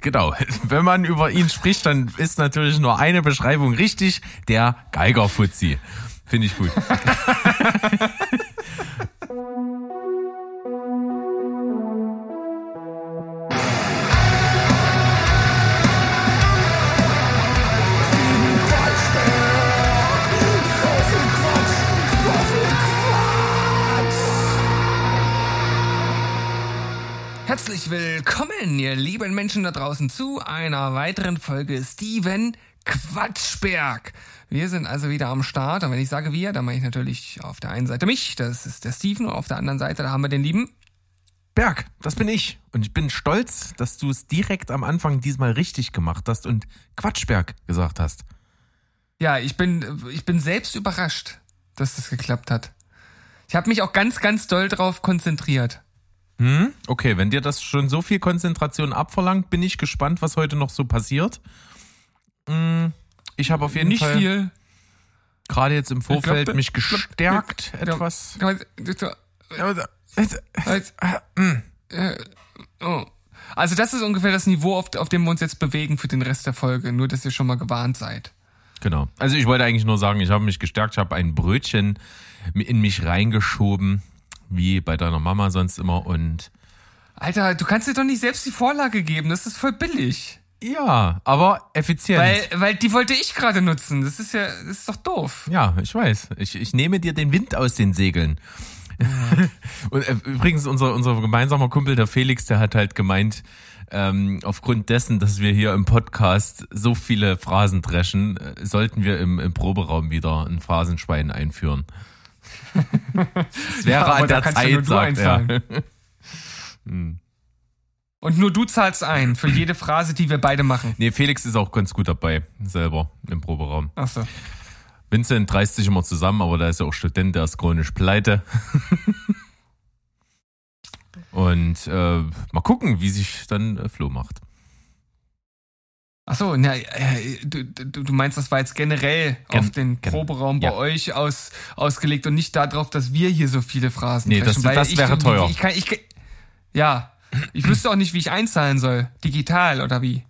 genau. Wenn man über ihn spricht, dann ist natürlich nur eine Beschreibung richtig, der Geigerfuzzi. Finde ich gut. Herzlich willkommen, ihr lieben Menschen da draußen, zu einer weiteren Folge Steven Quatschberg. Wir sind also wieder am Start und wenn ich sage wir, dann meine ich natürlich auf der einen Seite mich, das ist der Steven, und auf der anderen Seite, da haben wir den lieben Berg, das bin ich. Und ich bin stolz, dass du es direkt am Anfang diesmal richtig gemacht hast und Quatschberg gesagt hast. Ja, ich bin, ich bin selbst überrascht, dass das geklappt hat. Ich habe mich auch ganz, ganz doll drauf konzentriert. Hm? Okay, wenn dir das schon so viel Konzentration abverlangt, bin ich gespannt, was heute noch so passiert. Hm, ich habe auf jeden Nicht Fall viel. gerade jetzt im Vorfeld glaub, mich gestärkt glaub, etwas. Oh. Also das ist ungefähr das Niveau, auf, auf dem wir uns jetzt bewegen für den Rest der Folge. Nur, dass ihr schon mal gewarnt seid. Genau. Also ich wollte eigentlich nur sagen, ich habe mich gestärkt, ich habe ein Brötchen in mich reingeschoben, wie bei deiner Mama sonst immer und Alter, du kannst dir doch nicht selbst die Vorlage geben. Das ist voll billig. ja, aber effizient. Weil, weil die wollte ich gerade nutzen. Das ist ja, das ist doch doof. Ja, ich weiß. Ich, ich nehme dir den Wind aus den Segeln. Und äh, übrigens, unser, unser gemeinsamer Kumpel, der Felix, der hat halt gemeint, ähm, aufgrund dessen, dass wir hier im Podcast so viele Phrasen dreschen, äh, sollten wir im, im Proberaum wieder ein Phrasenschwein einführen. Das wäre aber an da der Zeit, sagt er. einzahlen. Und nur du zahlst ein für jede Phrase, die wir beide machen. Nee, Felix ist auch ganz gut dabei, selber im Proberaum. Ach so. Vincent reißt sich immer zusammen, aber der ist ja auch Student, der ist chronisch pleite. Und äh, mal gucken, wie sich dann äh, Flo macht. Ach so, na, äh, du, du, du meinst, das war jetzt generell Gen- auf den gen- Proberaum bei ja. euch aus, ausgelegt und nicht darauf, dass wir hier so viele Phrasen Nee, das- das ich, wäre ich, teuer. Ich kann, ich, ja, ich wüsste auch nicht, wie ich einzahlen soll. Digital oder wie?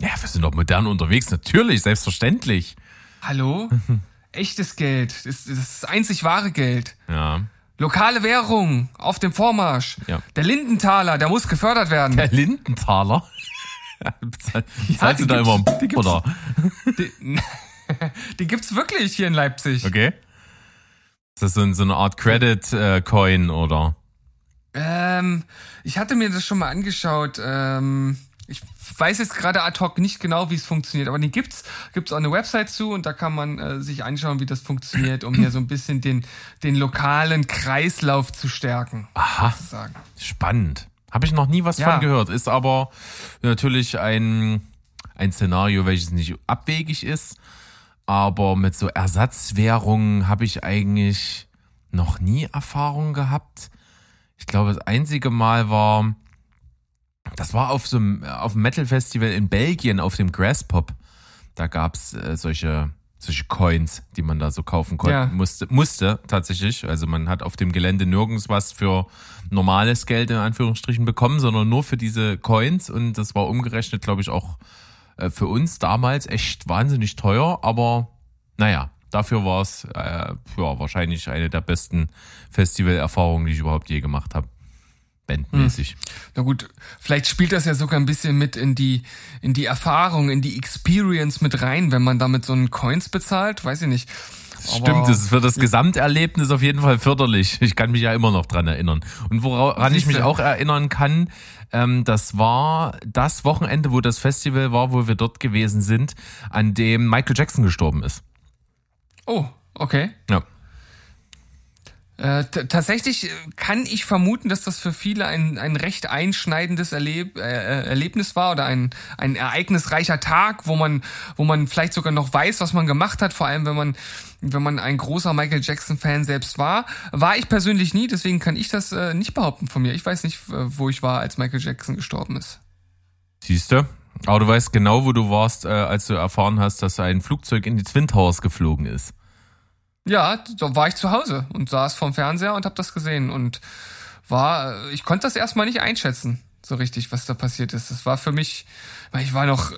Ja, wir sind doch modern unterwegs, natürlich, selbstverständlich. Hallo? Echtes Geld. Das ist das einzig wahre Geld. Ja. Lokale Währung auf dem Vormarsch. Ja. Der Lindenthaler, der muss gefördert werden. Der Lindenthaler. Zahl- Zahlst die du da immer einen gibt's. oder? Die, die gibt's wirklich hier in Leipzig. Okay. Ist das so, ein- so eine Art Credit-Coin oder? Ähm, ich hatte mir das schon mal angeschaut. Ähm, ich weiß jetzt gerade ad hoc nicht genau, wie es funktioniert, aber den gibt's, gibt's auch eine Website zu und da kann man äh, sich anschauen, wie das funktioniert, um hier so ein bisschen den, den lokalen Kreislauf zu stärken. Aha, spannend. Habe ich noch nie was Ja. von gehört. Ist aber natürlich ein, ein Szenario, welches nicht abwegig ist. Aber mit so Ersatzwährungen habe ich eigentlich noch nie Erfahrung gehabt. Ich glaube, das einzige Mal war, das war auf so einem, auf dem Metal-Festival in Belgien, auf dem Grasspop. Da gab's äh, solche, solche Coins, die man da so kaufen konnte, Ja. musste, musste tatsächlich. Also man hat auf dem Gelände nirgends was für normales Geld in Anführungsstrichen bekommen, sondern nur für diese Coins. Und das war umgerechnet, glaube ich, auch äh, für uns damals echt wahnsinnig teuer. Aber naja, dafür war es äh, ja, wahrscheinlich eine der besten Festivalerfahrungen, die ich überhaupt je gemacht habe. Bandmäßig. Na gut, vielleicht spielt das ja sogar ein bisschen mit in die, in die Erfahrung, in die Experience mit rein, wenn man damit so einen Coins bezahlt, weiß ich nicht. Stimmt, das ist für das Gesamterlebnis auf jeden Fall förderlich. Ich kann mich ja immer noch dran erinnern. Und woran ich mich auch erinnern kann, ähm, das war das Wochenende, wo das Festival war, wo wir dort gewesen sind, an dem Michael Jackson gestorben ist. Oh, okay. Ja. Äh, tatsächlich äh, kann ich vermuten, dass das für viele ein, ein recht einschneidendes Erleb äh, äh, Erlebnis war oder ein, ein ereignisreicher Tag, wo man, wo man vielleicht sogar noch weiß, was man gemacht hat, vor allem wenn man, wenn man ein großer Michael Jackson-Fan selbst war. War ich persönlich nie, deswegen kann ich das äh, nicht behaupten von mir. Ich weiß nicht, wo ich war, als Michael Jackson gestorben ist. Siehst du? Aber du weißt genau, wo du warst, als du erfahren hast, dass ein Flugzeug in die Twin Towers geflogen ist. Ja, da war ich zu Hause und saß vorm Fernseher und habe das gesehen und war, ich konnte das erstmal nicht einschätzen. so richtig, was da passiert ist. Das war für mich, weil ich war noch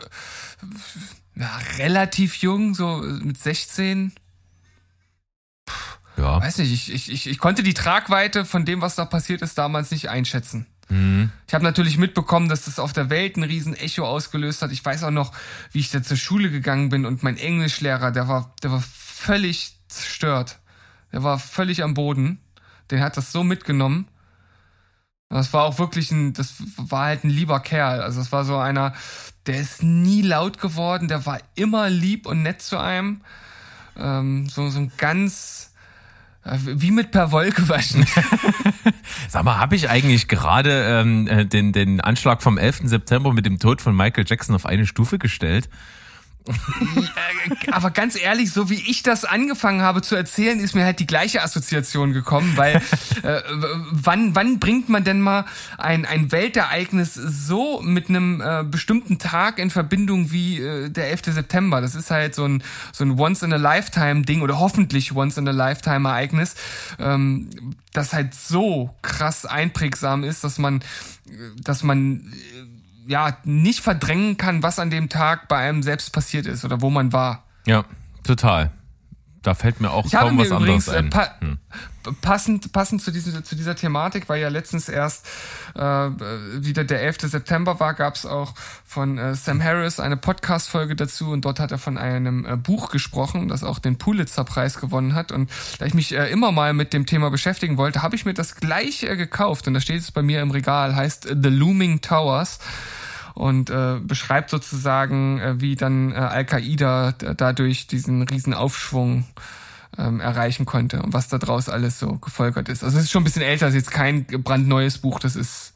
ja, relativ jung, so mit 16. Ja. Weiß nicht, ich, ich, ich, ich konnte die Tragweite von dem, was da passiert ist, damals nicht einschätzen. Mhm. Ich habe natürlich mitbekommen, dass das auf der Welt ein riesen Echo ausgelöst hat. Ich weiß auch noch, wie ich da zur Schule gegangen bin und mein Englischlehrer, der war, der war völlig zerstört. Der war völlig am Boden. Der hat das so mitgenommen. Das war auch wirklich ein, das war halt ein lieber Kerl. Also es war so einer, der ist nie laut geworden, der war immer lieb und nett zu einem. Ähm, so, so ein ganz, äh, wie mit per Wolke waschen. Sag mal, habe ich eigentlich gerade ähm, äh, den, den Anschlag vom 11. September mit dem Tod von Michael Jackson auf eine Stufe gestellt? Aber ganz ehrlich, so wie ich das angefangen habe zu erzählen, ist mir halt die gleiche Assoziation gekommen, weil äh, wann, wann bringt man denn mal ein, ein Weltereignis so mit einem äh, bestimmten Tag in Verbindung wie äh, der 11. September? Das ist halt so ein, so ein Once-in-a-Lifetime-Ding oder hoffentlich Once-in-a-Lifetime-Ereignis, ähm, das halt so krass einprägsam ist, dass man, dass man ja nicht verdrängen kann, was an dem Tag bei einem selbst passiert ist oder wo man war. Ja, total. Da fällt mir auch ich kaum was übrigens, anderes äh, ein. Pa hm. Passend, passend zu, diesem, zu dieser Thematik, weil ja letztens erst äh, wieder der 11. September war, gab es auch von äh, Sam Harris eine Podcast-Folge dazu und dort hat er von einem äh, Buch gesprochen, das auch den Pulitzer-Preis gewonnen hat. Und da ich mich äh, immer mal mit dem Thema beschäftigen wollte, habe ich mir das gleich äh, gekauft und da steht es bei mir im Regal, heißt The Looming Towers und äh, beschreibt sozusagen, äh, wie dann äh, Al-Qaida dadurch diesen riesen Aufschwung ähm, erreichen konnte und was da draus alles so gefolgert ist. Also es ist schon ein bisschen älter, es ist jetzt kein brandneues Buch, das ist,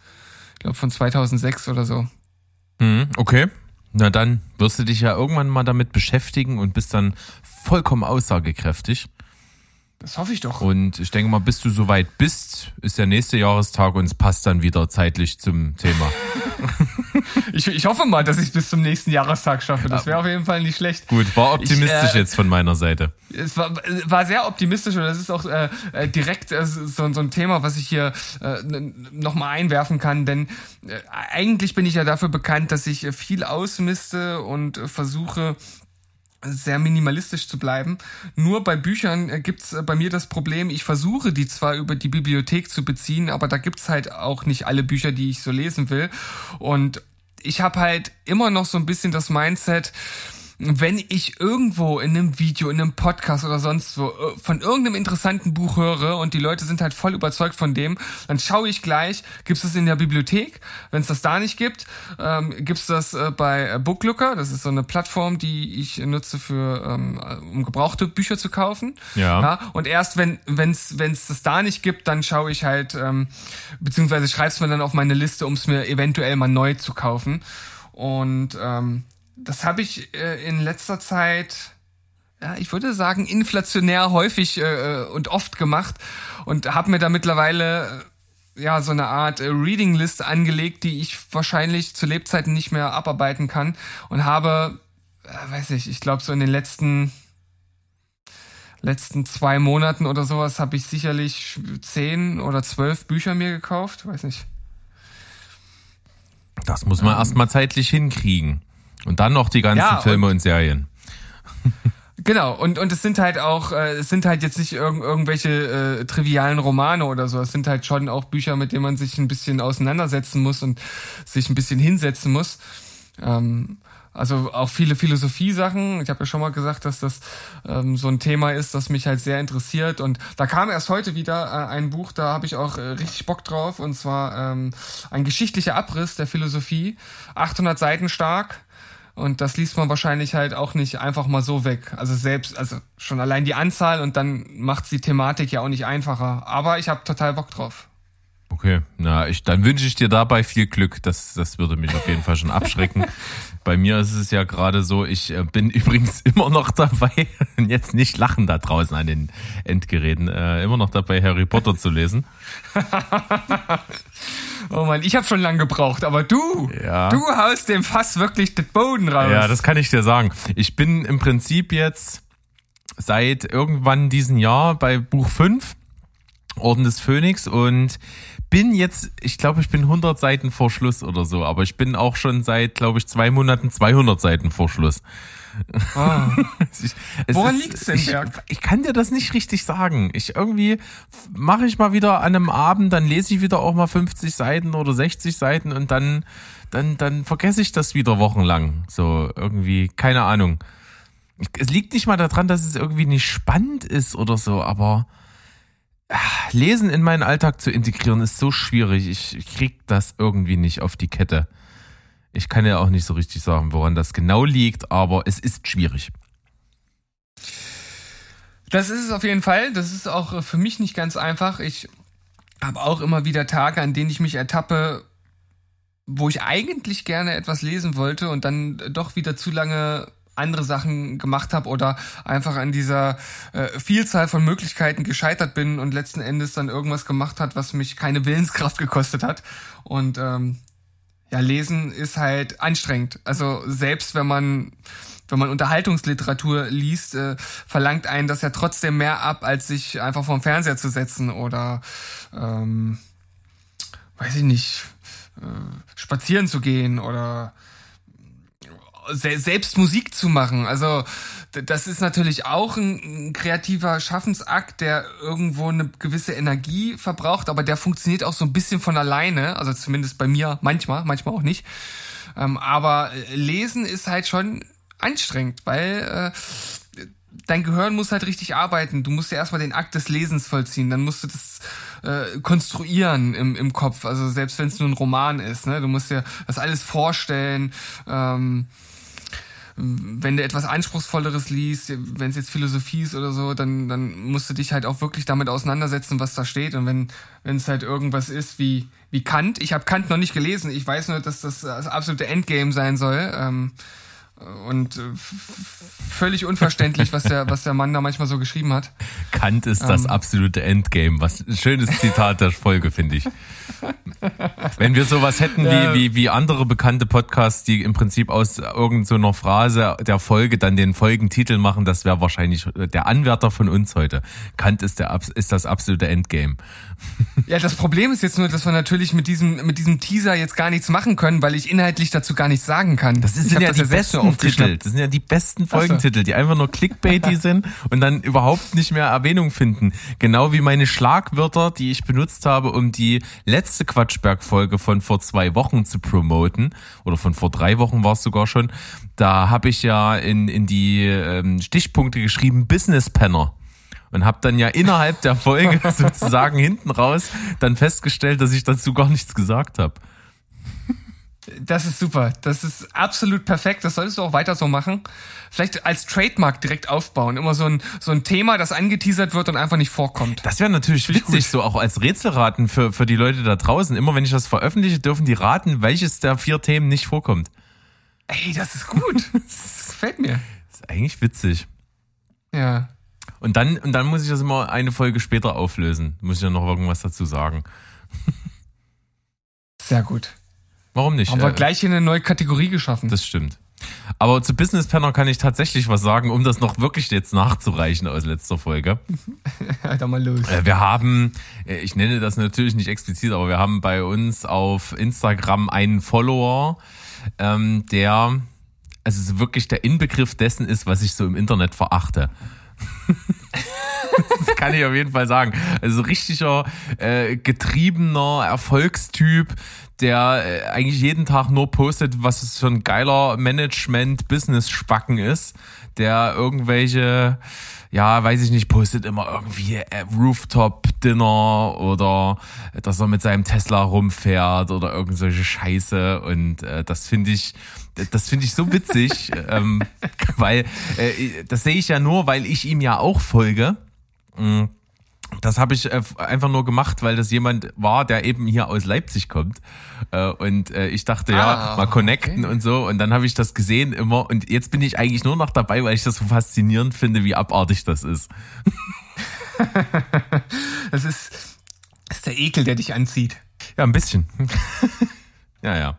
ich glaube, von 2006 oder so. Mhm, okay. Na dann wirst du dich ja irgendwann mal damit beschäftigen und bist dann vollkommen aussagekräftig. Das hoffe ich doch. Und ich denke mal, bis du soweit bist, ist der nächste Jahrestag und es passt dann wieder zeitlich zum Thema. ich, ich hoffe mal, dass ich es bis zum nächsten Jahrestag schaffe. Das wäre auf jeden Fall nicht schlecht. Gut, war optimistisch ich, äh, jetzt von meiner Seite. Es war, war sehr optimistisch und das ist auch äh, äh direkt äh, so, so ein Thema, was ich hier äh, nochmal einwerfen kann. Denn äh, eigentlich bin ich ja dafür bekannt, dass ich viel ausmiste und versuche, sehr minimalistisch zu bleiben. Nur bei Büchern äh, gibt's äh, bei mir das Problem, ich versuche die zwar über die Bibliothek zu beziehen, aber da gibt's halt auch nicht alle Bücher, die ich so lesen will. Und ich habe halt immer noch so ein bisschen das Mindset, wenn ich irgendwo in einem Video, in einem Podcast oder sonst wo äh, von irgendeinem interessanten Buch höre und die Leute sind halt voll überzeugt von dem, dann schaue ich gleich, gibt es in der Bibliothek? Wenn es das da nicht gibt, ähm, gibt es das äh, bei Booklooker. Das ist so eine Plattform, die ich nutze für ähm, um gebrauchte Bücher zu kaufen. Ja. ja und erst wenn wenn's wenn's das da nicht gibt, dann schaue ich halt ähm, beziehungsweise schreib's mir dann auf meine Liste, um es mir eventuell mal neu zu kaufen. Und ähm, das habe ich äh, in letzter Zeit, ja, ich würde sagen, inflationär häufig äh, und oft gemacht und habe mir da mittlerweile äh, ja so eine Art äh, Reading List angelegt, die ich wahrscheinlich zu Lebzeiten nicht mehr abarbeiten kann und habe, äh, weiß ich, ich glaube so in den letzten letzten zwei Monaten oder sowas habe ich sicherlich zehn oder zwölf Bücher mir gekauft, weiß nicht. Das muss man ähm, erstmal zeitlich hinkriegen. Und dann noch die ganzen ja, Filme und, und Serien. Genau, und, und es sind halt auch, äh, es sind halt jetzt nicht irg irgendwelche äh, trivialen Romane oder so, es sind halt schon auch Bücher, mit denen man sich ein bisschen auseinandersetzen muss und sich ein bisschen hinsetzen muss. Ähm, also auch viele Philosophie-Sachen. Ich habe ja schon mal gesagt, dass das ähm, so ein Thema ist, das mich halt sehr interessiert. Und da kam erst heute wieder äh, ein Buch, da habe ich auch äh, richtig Bock drauf. Und zwar ähm, ein geschichtlicher Abriss der Philosophie, 800 Seiten stark. Und das liest man wahrscheinlich halt auch nicht einfach mal so weg. Also selbst, also schon allein die Anzahl und dann macht's die Thematik ja auch nicht einfacher. Aber ich habe total Bock drauf. Okay, na, ich, dann wünsche ich dir dabei viel Glück. Das, das würde mich auf jeden Fall schon abschrecken. Bei mir ist es ja gerade so, ich äh, bin übrigens immer noch dabei, jetzt nicht lachen da draußen an den Endgeräten, äh, immer noch dabei, Harry Potter zu lesen. Oh Mann, ich habe schon lange gebraucht, aber du, ja. du haust dem Fass wirklich den Boden raus. Ja, das kann ich dir sagen. Ich bin im Prinzip jetzt seit irgendwann diesen Jahr bei Buch 5 Orden des Phönix und bin jetzt, ich glaube, ich bin 100 Seiten vor Schluss oder so, aber ich bin auch schon seit, glaube ich, zwei Monaten 200 Seiten vor Schluss. Ah. Ich- Woran ist- liegt's denn, ich, Berg? ich kann dir das nicht richtig sagen. Ich irgendwie mache ich mal wieder an einem Abend, dann lese ich wieder auch mal 50 Seiten oder 60 Seiten und dann, dann, dann vergesse ich das wieder wochenlang. So irgendwie, keine Ahnung. Es liegt nicht mal daran, dass es irgendwie nicht spannend ist oder so, aber Lesen in meinen Alltag zu integrieren ist so schwierig. Ich, krieg das irgendwie nicht auf die Kette. Ich kann ja auch nicht so richtig sagen, woran das genau liegt, aber es ist schwierig. Das ist es auf jeden Fall. Das ist auch für mich nicht ganz einfach. Ich habe auch immer wieder Tage, an denen ich mich ertappe, wo ich eigentlich gerne etwas lesen wollte und dann doch wieder zu lange andere Sachen gemacht habe oder einfach an dieser äh, Vielzahl von Möglichkeiten gescheitert bin und letzten Endes dann irgendwas gemacht hat, was mich keine Willenskraft gekostet hat. Und ähm, ja, lesen ist halt anstrengend. Also selbst wenn man wenn man Unterhaltungsliteratur liest, äh, verlangt einen das ja trotzdem mehr ab, als sich einfach vorm Fernseher zu setzen oder ähm, weiß ich nicht, äh, spazieren zu gehen oder selbst Musik zu machen. Also das ist natürlich auch ein, ein kreativer Schaffensakt, der irgendwo eine gewisse Energie verbraucht, aber der funktioniert auch so ein bisschen von alleine. Also zumindest bei mir manchmal, manchmal auch nicht. Ähm, aber äh, Lesen ist halt schon anstrengend, weil äh, dein Gehirn muss halt richtig arbeiten. Du musst ja erstmal den Akt des Lesens vollziehen, dann musst du das äh, konstruieren im, im Kopf. Also selbst wenn es nur ein Roman ist, ne? Du musst dir das alles vorstellen. Ähm, wenn du etwas Anspruchsvolleres liest, wenn es jetzt Philosophie ist oder so, dann, dann musst du dich halt auch wirklich damit auseinandersetzen, was da steht. Und wenn wenn es halt irgendwas ist wie, wie Kant, ich habe Kant noch nicht gelesen, ich weiß nur, dass das das absolute Endgame sein soll. Ähm, und äh, völlig unverständlich, was der, was der Mann da manchmal so geschrieben hat. Kant ist das Ähm. absolute Endgame. Was ein schönes Zitat der Folge, finde ich. Wenn wir sowas hätten Ja. wie, wie, wie andere bekannte Podcasts, die im Prinzip aus irgendeiner so einer Phrase der Folge dann den Folgentitel machen, das wäre wahrscheinlich der Anwärter von uns heute. Kant ist, der, ist das absolute Endgame. Ja, das Problem ist jetzt nur, dass wir natürlich mit diesem, mit diesem Teaser jetzt gar nichts machen können, weil ich inhaltlich dazu gar nichts sagen kann. Das sind hab ja die selbst besten nur aufgeschnappt. Titel. Das sind ja die besten. Folgentitel, die einfach nur clickbaity sind und dann überhaupt nicht mehr Erwähnung finden. Genau wie meine Schlagwörter, die ich benutzt habe, um die letzte Quatschberg-Folge von vor zwei Wochen zu promoten. Oder von vor drei Wochen war es sogar schon. Da habe ich ja in, in die ähm, Stichpunkte geschrieben Business Penner. Und habe dann ja innerhalb der Folge sozusagen hinten raus dann festgestellt, dass ich dazu gar nichts gesagt habe. Das ist super. Das ist absolut perfekt. Das solltest du auch weiter so machen. Vielleicht als Trademark direkt aufbauen. Immer so ein, so ein Thema, das angeteasert wird und einfach nicht vorkommt. Das wäre natürlich witzig, so auch als Rätselraten für, für die Leute da draußen. Immer wenn ich das veröffentliche, dürfen die raten, welches der vier Themen nicht vorkommt. Ey, das ist gut. Das gefällt mir. Das ist eigentlich witzig. Ja. Und dann, und dann muss ich das immer eine Folge später auflösen. Muss ich ja noch irgendwas dazu sagen. Sehr gut. Warum nicht? Haben wir Äh, gleich hier eine neue Kategorie geschaffen. Das stimmt. Aber zu Business Planner kann ich tatsächlich was sagen, um das noch wirklich jetzt nachzureichen aus letzter Folge. Alter, mal los. Äh, Wir haben, äh, ich nenne das natürlich nicht explizit, aber wir haben bei uns auf Instagram einen Follower, ähm, der also so wirklich der Inbegriff dessen ist, was ich so im Internet verachte. das kann ich auf jeden Fall sagen. Also so richtiger äh, getriebener Erfolgstyp, der äh, eigentlich jeden Tag nur postet, was es für ein geiler Management-Business-Spacken ist, der irgendwelche, ja, weiß ich nicht, postet immer irgendwie äh, Rooftop-Dinner oder dass er mit seinem Tesla rumfährt oder irgendwelche Scheiße und äh, das finde ich, das finde ich so witzig, ähm, weil äh, das sehe ich ja nur, weil ich ihm ja auch folge. Mm. Das habe ich äh, einfach nur gemacht, weil das jemand war, der eben hier aus Leipzig kommt. Äh, und äh, ich dachte, ja, Ah, mal connecten okay. und so. Und dann habe ich das gesehen immer. Und jetzt bin ich eigentlich nur noch dabei, weil ich das so faszinierend finde, wie abartig das ist. Das ist, das ist der Ekel, der dich anzieht. Ja, ein bisschen. ja,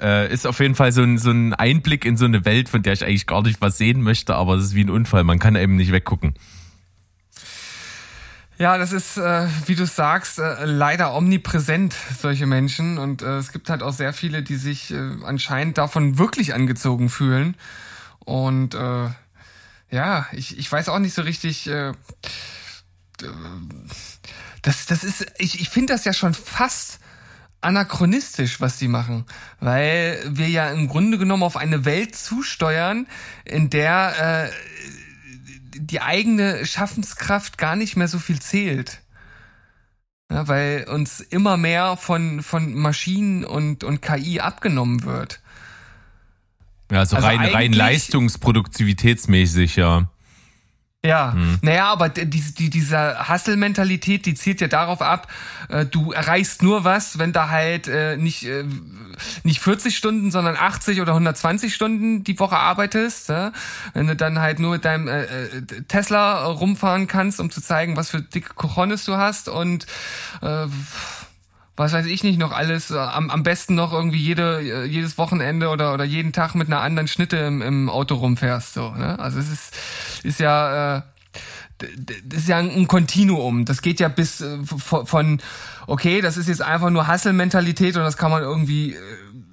ja. Ist auf jeden Fall so ein, so ein Einblick in so eine Welt, von der ich eigentlich gar nicht was sehen möchte, aber es ist wie ein Unfall. Man kann eben nicht weggucken. Ja, das ist, äh, wie du sagst, äh, leider omnipräsent, solche Menschen. Und äh, es gibt halt auch sehr viele, die sich äh, anscheinend davon wirklich angezogen fühlen. Und äh, ja, ich, ich weiß auch nicht so richtig. Äh, das, das ist, ich, ich finde das ja schon fast anachronistisch, was sie machen, weil wir ja im Grunde genommen auf eine Welt zusteuern, in der äh, die eigene Schaffenskraft gar nicht mehr so viel zählt. Ja, weil uns immer mehr von, von Maschinen und, und KI abgenommen wird. Ja, also, also rein, rein leistungsproduktivitätsmäßig, ja. Ja, hm. naja, aber die, die, diese Hustle-Mentalität, die zielt ja darauf ab, äh, du erreichst nur was, wenn du halt äh, nicht, äh, nicht 40 Stunden, sondern 80 oder 120 Stunden die Woche arbeitest. Ja? Wenn du dann halt nur mit deinem äh, äh, Tesla rumfahren kannst, um zu zeigen, was für dicke Cojones du hast und äh, was weiß ich nicht noch alles, äh, am, am besten noch irgendwie jede, äh, jedes Wochenende oder, oder jeden Tag mit einer anderen Schnitte im, im Auto rumfährst. So, ne? Also es ist, ist ja, äh, das ist ja ein Kontinuum. Das geht ja bis äh, von, okay, das ist jetzt einfach nur Hustle-Mentalität und das kann man irgendwie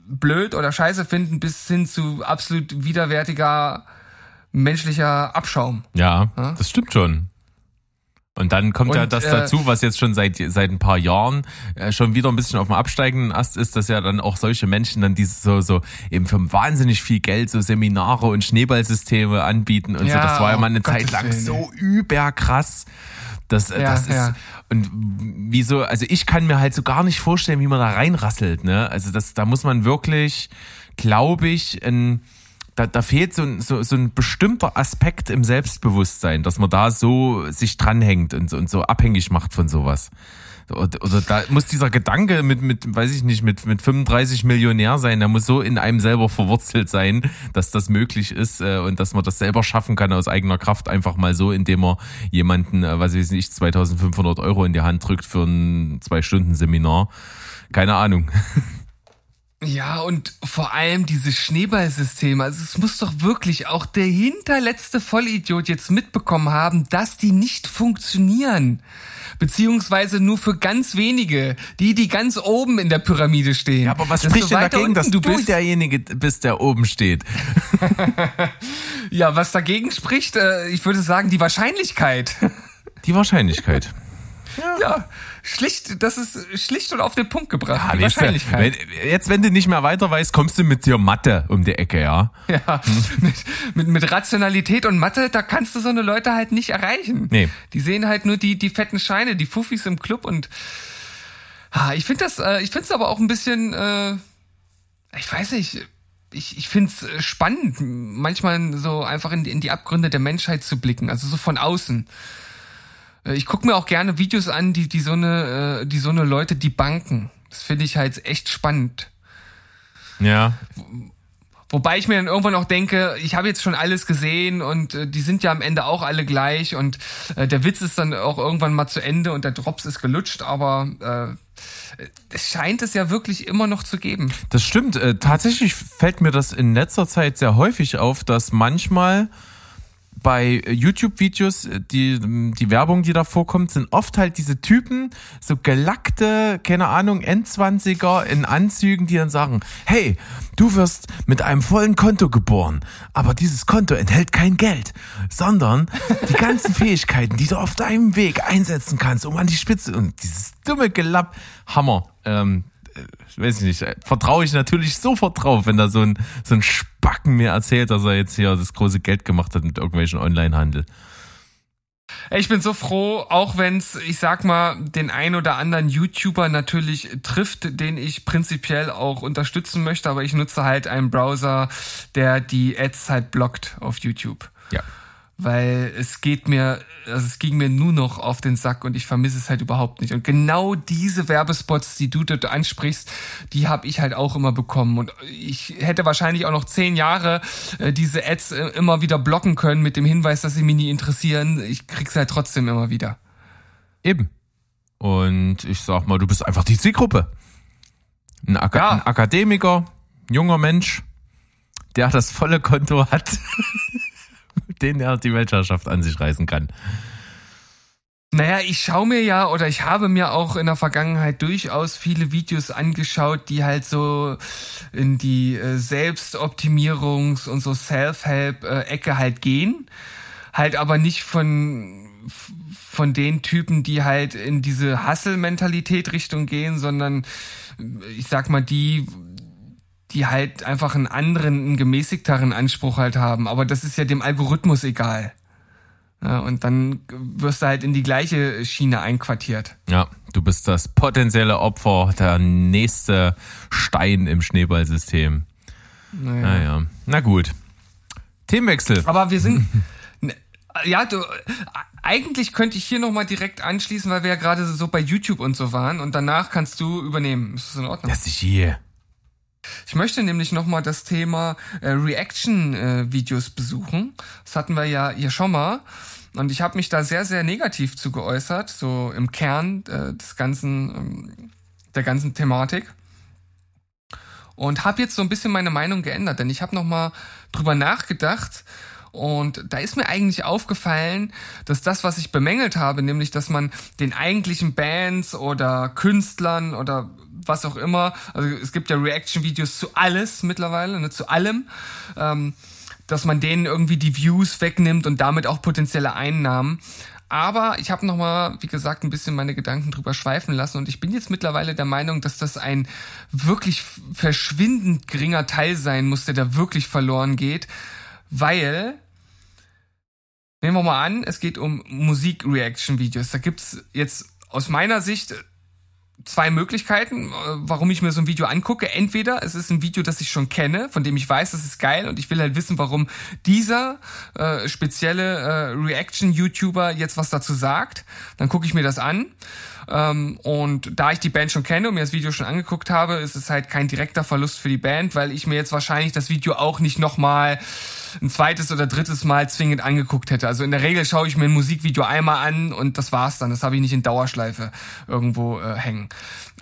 blöd oder scheiße finden, bis hin zu absolut widerwärtiger menschlicher Abschaum. Ja, ja? das stimmt schon. Und dann kommt und, ja das äh, dazu, was jetzt schon seit seit ein paar Jahren äh, schon wieder ein bisschen auf dem absteigenden Ast ist, dass ja dann auch solche Menschen dann diese so so eben für wahnsinnig viel Geld so Seminare und Schneeballsysteme anbieten und ja, so. Das war ja mal eine Zeit lang Willen. so überkrass. Das, äh, ja, das ist ja. und wieso? Also ich kann mir halt so gar nicht vorstellen, wie man da reinrasselt. Ne? Also das, da muss man wirklich, glaube ich, ein da, da fehlt so, so, so ein bestimmter Aspekt im Selbstbewusstsein, dass man da so sich dranhängt und, und so abhängig macht von sowas. Oder, oder da muss dieser Gedanke mit, mit, weiß ich nicht, mit, mit 35 Millionär sein, der muss so in einem selber verwurzelt sein, dass das möglich ist äh, und dass man das selber schaffen kann aus eigener Kraft, einfach mal so, indem man jemanden, äh, was weiß ich, 2500 Euro in die Hand drückt für ein Zwei-Stunden-Seminar. Keine Ahnung. Ja, und vor allem dieses Schneeballsystem. Also es muss doch wirklich auch der hinterletzte Vollidiot jetzt mitbekommen haben, dass die nicht funktionieren. Beziehungsweise nur für ganz wenige, die, die ganz oben in der Pyramide stehen. Ja, aber was das spricht denn dagegen, dass du, bist? derjenige bist, der oben steht? ja, was dagegen spricht, äh, ich würde sagen, die Wahrscheinlichkeit. Die Wahrscheinlichkeit. Ja. ja. Schlicht, das ist schlicht und auf den Punkt gebracht. Ja, die Wahrscheinlichkeit. Wenn, jetzt, wenn du nicht mehr weiter weißt, kommst du mit dir Mathe um die Ecke, ja? Ja, hm. mit, mit, Rationalität und Mathe, da kannst du so eine Leute halt nicht erreichen. Nee. Die sehen halt nur die, die fetten Scheine, die Fuffis im Club und ah, ich finde das, äh, ich finde es aber auch ein bisschen, äh, ich weiß nicht, ich, ich finde es spannend, manchmal so einfach in, in die Abgründe der Menschheit zu blicken, also so von außen. Äh, ich gucke mir auch gerne Videos an, die, die so eine, äh, die so eine Leute, die banken. Das finde ich halt echt spannend. Ja. Wobei ich mir dann irgendwann auch denke, ich habe jetzt schon alles gesehen und äh, die sind ja am Ende auch alle gleich und äh, der Witz ist dann auch irgendwann mal zu Ende und der Drops ist gelutscht, aber äh, es scheint es ja wirklich immer noch zu geben. Das stimmt. Äh, tatsächlich fällt mir das in letzter Zeit sehr häufig auf, dass manchmal bei YouTube-Videos, die, die Werbung, die da vorkommt, sind oft halt diese Typen, so gelackte, keine Ahnung, Endzwanziger in Anzügen, die dann sagen, hey, du wirst mit einem vollen Konto geboren, aber dieses Konto enthält kein Geld, sondern die ganzen Fähigkeiten, die du auf deinem Weg einsetzen kannst, um an die Spitze und dieses dumme Gelapp, Hammer. Ähm, weiß ich nicht, vertraue ich natürlich sofort drauf, wenn da so ein, so ein Spacken mir erzählt, dass er jetzt hier das große Geld gemacht hat mit irgendwelchen Online-Handel. Ich bin so froh, auch wenn es, ich sag mal, den ein oder anderen YouTuber natürlich trifft, den ich prinzipiell auch unterstützen möchte, aber ich nutze halt einen Browser, der die Ads halt blockt auf YouTube. Ja weil es geht mir, also es ging mir nur noch auf den Sack und ich vermisse es halt überhaupt nicht. Und genau diese Werbespots, die du dort ansprichst, die habe ich halt auch immer bekommen. Und ich hätte wahrscheinlich auch noch zehn Jahre äh, diese Ads äh, immer wieder blocken können mit dem Hinweis, dass sie mich nie interessieren. Ich krieg's halt trotzdem immer wieder. Eben. Und ich sag mal, du bist einfach die Zielgruppe. Ein, Ak ja. ein Akademiker, junger Mensch, der das volle Konto hat. den er die Weltherrschaft an sich reißen kann. Naja, ich schaue mir ja oder ich habe mir auch in der Vergangenheit durchaus viele Videos angeschaut, die halt so in die äh, Selbstoptimierungs- und so Self-Help-Ecke halt gehen. Halt aber nicht von, von den Typen, die halt in diese Hustle-Mentalität Richtung gehen, sondern ich sag mal, die, die halt einfach einen anderen, einen gemäßigteren Anspruch halt haben. Aber das ist ja dem Algorithmus egal. Ja, und dann wirst du halt in die gleiche Schiene einquartiert. Ja, du bist das potenzielle Opfer, der nächste Stein im Schneeballsystem. Naja. naja. Na gut. Themenwechsel. Aber wir sind. Ja, du, eigentlich könnte ich hier nochmal direkt anschließen, weil wir ja gerade so bei YouTube und so waren und danach kannst du übernehmen. Ist das in Ordnung? Das ist hier. Ich möchte nämlich nochmal das Thema äh, Reaction-Videos äh, besuchen. Das hatten wir ja hier schon mal. Und ich habe mich da sehr, sehr negativ zu geäußert, so im Kern äh, des ganzen, ähm, der ganzen Thematik. Und habe jetzt so ein bisschen meine Meinung geändert, denn ich habe nochmal drüber nachgedacht, und da ist mir eigentlich aufgefallen, dass das, was ich bemängelt habe, nämlich, dass man den eigentlichen Bands oder Künstlern oder was auch immer, also es gibt ja Reaction-Videos zu alles mittlerweile, ne, zu allem, ähm, dass man denen irgendwie die Views wegnimmt und damit auch potenzielle Einnahmen. Aber ich habe nochmal, wie gesagt, ein bisschen meine Gedanken drüber schweifen lassen und ich bin jetzt mittlerweile der Meinung, dass das ein wirklich verschwindend geringer Teil sein muss, der da wirklich verloren geht, weil nehmen wir mal an, es geht um Musik-Reaction-Videos. Da gibt's jetzt aus meiner Sicht zwei Möglichkeiten, äh, warum ich mir so ein Video angucke. Entweder es ist ein Video, das ich schon kenne, von dem ich weiß, das ist geil und ich will halt wissen, warum dieser äh, spezielle äh, Reaction-YouTuber jetzt was dazu sagt. Dann gucke ich mir das an. Ähm, und da ich die Band schon kenne und mir das Video schon angeguckt habe, ist es halt kein direkter Verlust für die Band, weil ich mir jetzt wahrscheinlich das Video auch nicht nochmal ein zweites oder drittes Mal zwingend angeguckt hätte. Also in der Regel schaue ich mir ein Musikvideo einmal an und das war's dann. Das habe ich nicht in Dauerschleife irgendwo äh, hängen.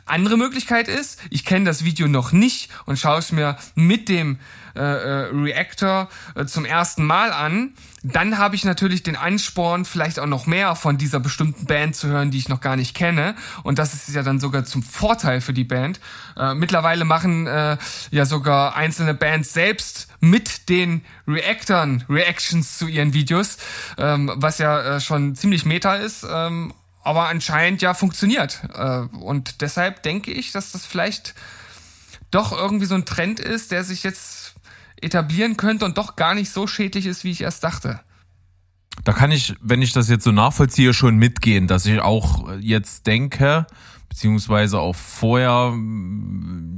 Andere Möglichkeit ist, ich kenne das Video noch nicht und schaue es mir mit dem äh, äh, Reactor äh, zum ersten Mal an. Dann habe ich natürlich den Ansporn, vielleicht auch noch mehr von dieser bestimmten Band zu hören, die ich noch gar nicht kenne. Und das ist ja dann sogar zum Vorteil für die Band. Äh, mittlerweile machen äh, ja sogar einzelne Bands selbst mit den Reactern Reactions zu ihren Videos, ähm, was ja äh, schon ziemlich meta ist. Ähm, aber anscheinend ja funktioniert. Äh, und deshalb denke ich, dass das vielleicht doch irgendwie so ein Trend ist, der sich jetzt etablieren könnte und doch gar nicht so schädlich ist, wie ich erst dachte. Da kann ich, wenn ich das jetzt so nachvollziehe, schon mitgehen, dass ich auch jetzt denke, beziehungsweise auch vorher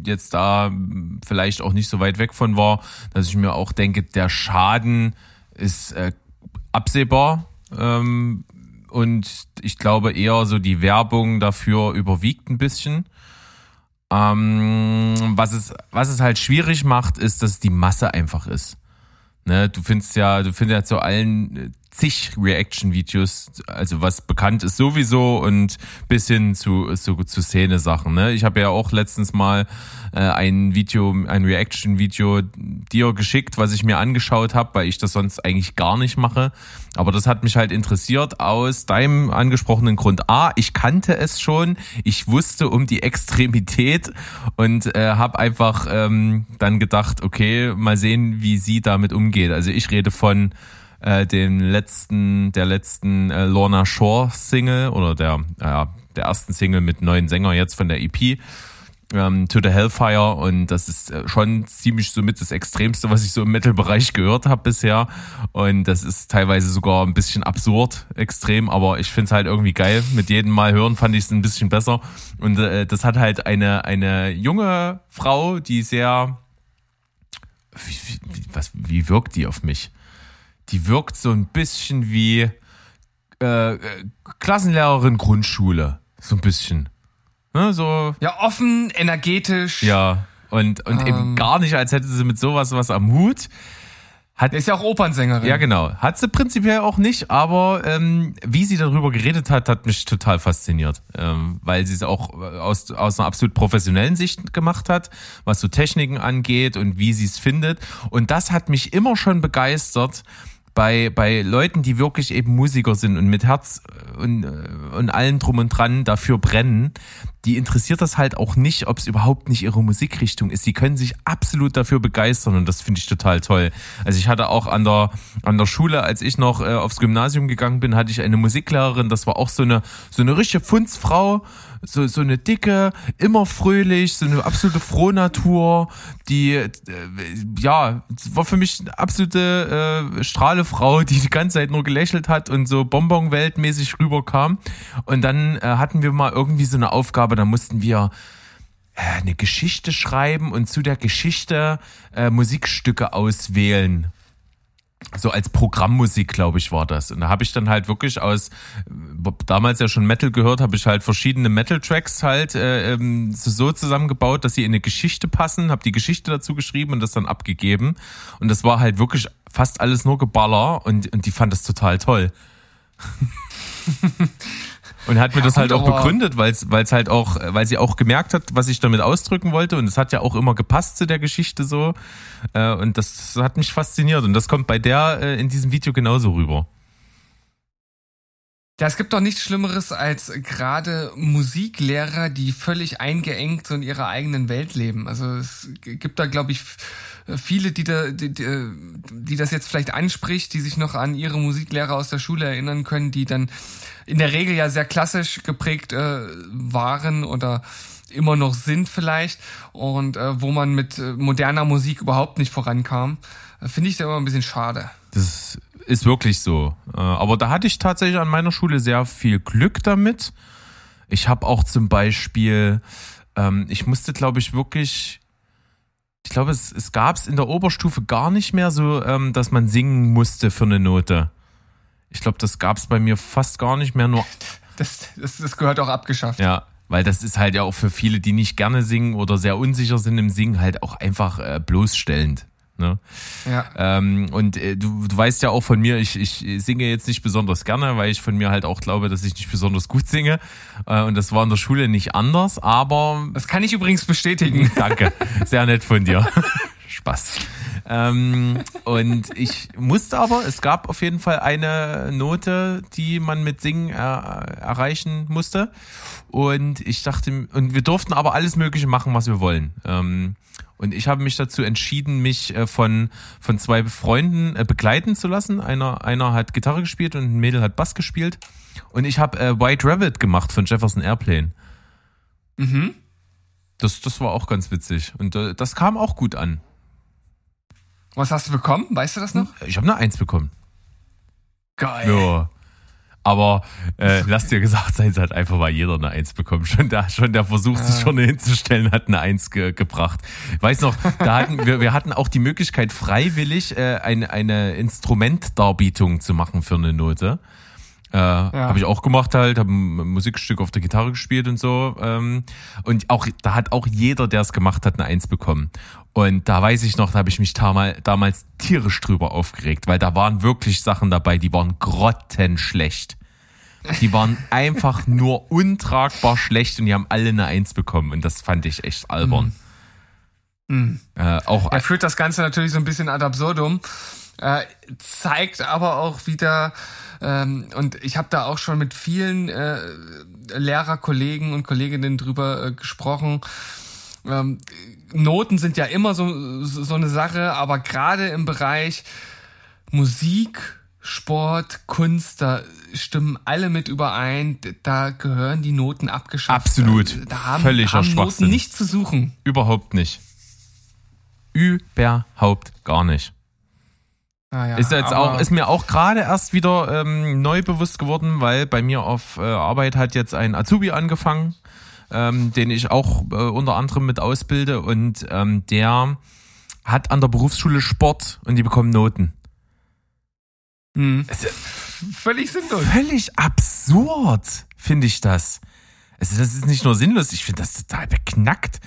jetzt da vielleicht auch nicht so weit weg von war, dass ich mir auch denke, der Schaden ist äh, absehbar. Ähm, und ich glaube eher so die Werbung dafür überwiegt ein bisschen. Ähm, was es was es halt schwierig macht, ist, dass die Masse einfach ist. Ne, du findest ja, du findest ja zu allen zig Reaction-Videos, also was bekannt ist sowieso und bis hin zu, zu, zu Szene-Sachen. Ne? Ich habe ja auch letztens mal äh, ein Video, ein Reaction-Video dir geschickt, was ich mir angeschaut habe, weil ich das sonst eigentlich gar nicht mache. Aber das hat mich halt interessiert aus deinem angesprochenen Grund. A, ich kannte es schon, ich wusste um die Extremität und äh, habe einfach ähm, dann gedacht, okay, mal sehen, wie sie damit umgeht. Also ich rede von äh, den letzten, der letzten äh, Lorna Shore Single oder der, äh, der ersten Single mit neuen Sänger jetzt von der EP ähm, To the Hellfire und das ist äh, schon ziemlich somit das Extremste, was ich so im Metal-Bereich gehört habe bisher und das ist teilweise sogar ein bisschen absurd extrem, aber ich finde es halt irgendwie geil. Mit jedem Mal hören fand ich es ein bisschen besser und äh, das hat halt eine, eine junge Frau, die sehr wie, wie, was, wie wirkt die auf mich? Die wirkt so ein bisschen wie äh, Klassenlehrerin Grundschule. So ein bisschen. Ne, so. Ja, offen, energetisch. Ja. Und, und ähm. eben gar nicht, als hätte sie mit sowas was am Hut. Hat, ist ja auch Opernsängerin. Ja, genau. Hat sie prinzipiell auch nicht, aber ähm, wie sie darüber geredet hat, hat mich total fasziniert. Ähm, weil sie es auch aus, aus einer absolut professionellen Sicht gemacht hat, was so Techniken angeht und wie sie es findet. Und das hat mich immer schon begeistert, bei, bei Leuten, die wirklich eben Musiker sind und mit Herz und, und allem drum und dran dafür brennen, die interessiert das halt auch nicht, ob es überhaupt nicht ihre Musikrichtung ist. Die können sich absolut dafür begeistern und das finde ich total toll. Also ich hatte auch an der, an der Schule, als ich noch äh, aufs Gymnasium gegangen bin, hatte ich eine Musiklehrerin, das war auch so eine, so eine richtige Fundsfrau, so, so eine dicke, immer fröhlich, so eine absolute Frohnatur, die, äh, ja, war für mich eine absolute äh, Strahlefrau, die die ganze Zeit nur gelächelt hat und so Bonbon-weltmäßig rüberkam. Und dann äh, hatten wir mal irgendwie so eine Aufgabe, da mussten wir äh, eine Geschichte schreiben und zu der Geschichte äh, Musikstücke auswählen so als Programmmusik, glaube ich, war das. Und da habe ich dann halt wirklich aus, damals ja schon Metal gehört, habe ich halt verschiedene Metal-Tracks halt äh, ähm, so zusammengebaut, dass sie in eine Geschichte passen, habe die Geschichte dazu geschrieben und das dann abgegeben. Und das war halt wirklich fast alles nur Geballer und, und die fand das total toll. Und hat mir das halt auch begründet, weil es halt auch, weil sie auch gemerkt hat, was ich damit ausdrücken wollte. Und es hat ja auch immer gepasst zu der Geschichte so. Äh, und das hat mich fasziniert. Und das kommt bei der äh, in diesem Video genauso rüber. Ja, es gibt doch nichts Schlimmeres als gerade Musiklehrer, die völlig eingeengt so in ihrer eigenen Welt leben. Also es gibt da, glaube ich, viele, die, da, die, die das jetzt vielleicht anspricht, die sich noch an ihre Musiklehrer aus der Schule erinnern können, die dann in der Regel ja sehr klassisch geprägt äh, waren oder immer noch sind vielleicht und äh, wo man mit äh, moderner Musik überhaupt nicht vorankam, äh, finde ich da immer ein bisschen schade. Das ist wirklich so. Äh, aber da hatte ich tatsächlich an meiner Schule sehr viel Glück damit. Ich habe auch zum Beispiel, ähm, ich musste, glaube ich, wirklich ich glaube, es, es gab es in der Oberstufe gar nicht mehr so, ähm, dass man singen musste für eine Note. Ich glaube, das gab es bei mir fast gar nicht mehr, nur. Das, das, das gehört auch abgeschafft. Ja, weil das ist halt ja auch für viele, die nicht gerne singen oder sehr unsicher sind im Singen, halt auch einfach äh, bloßstellend. Ne? Ja. Ähm, und äh, du, du weißt ja auch von mir, ich, ich singe jetzt nicht besonders gerne, weil ich von mir halt auch glaube, dass ich nicht besonders gut singe. Äh, und das war in der Schule nicht anders, aber. Das kann ich übrigens bestätigen. Danke. Sehr nett von dir. Spaß. Ähm, und ich musste aber, es gab auf jeden Fall eine Note, die man mit Singen äh, erreichen musste. Und ich dachte, und wir durften aber alles Mögliche machen, was wir wollen. Ähm, und ich habe mich dazu entschieden, mich äh, von, von zwei Freunden äh, begleiten zu lassen. Einer, einer hat Gitarre gespielt und ein Mädel hat Bass gespielt. Und ich habe äh, White Rabbit gemacht von Jefferson Airplane. Mhm. Das, das war auch ganz witzig. Und das kam auch gut an. Was hast du bekommen? Weißt du das noch? Ich habe eine Eins bekommen. Geil. Ja. Aber äh, lass dir gesagt sein, es hat einfach mal jeder eine Eins bekommen. Schon der, schon der Versuch, sich schon hinzustellen, hat eine Eins ge gebracht. Weiß noch, da hatten wir, wir hatten auch die Möglichkeit, freiwillig äh, eine, eine Instrumentdarbietung zu machen für eine Note. Äh, ja. Habe ich auch gemacht halt, habe ein Musikstück auf der Gitarre gespielt und so. Ähm, und auch da hat auch jeder, der es gemacht hat, eine Eins bekommen. Und da weiß ich noch, da habe ich mich damals tierisch drüber aufgeregt, weil da waren wirklich Sachen dabei, die waren grottenschlecht. Die waren einfach nur untragbar schlecht und die haben alle eine Eins bekommen. Und das fand ich echt albern. Mhm. Äh, auch er führt das Ganze natürlich so ein bisschen ad absurdum, äh, zeigt aber auch wieder, ähm, und ich habe da auch schon mit vielen äh, Lehrerkollegen und Kolleginnen drüber äh, gesprochen, ähm, Noten sind ja immer so, so eine Sache, aber gerade im Bereich Musik, Sport, Kunst, da stimmen alle mit überein, da gehören die Noten abgeschafft. Absolut. Da haben, Völliger haben Noten nichts zu suchen. Überhaupt nicht. Überhaupt gar nicht. Ah ja, ist jetzt auch, ist mir auch gerade erst wieder ähm, neu bewusst geworden, weil bei mir auf äh, Arbeit hat jetzt ein Azubi angefangen ähm, den ich auch äh, unter anderem mit ausbilde und ähm, der hat an der Berufsschule Sport und die bekommen Noten. Hm. völlig sinnlos. Völlig absurd, finde ich das. Also das ist nicht nur sinnlos, ich finde das total beknackt.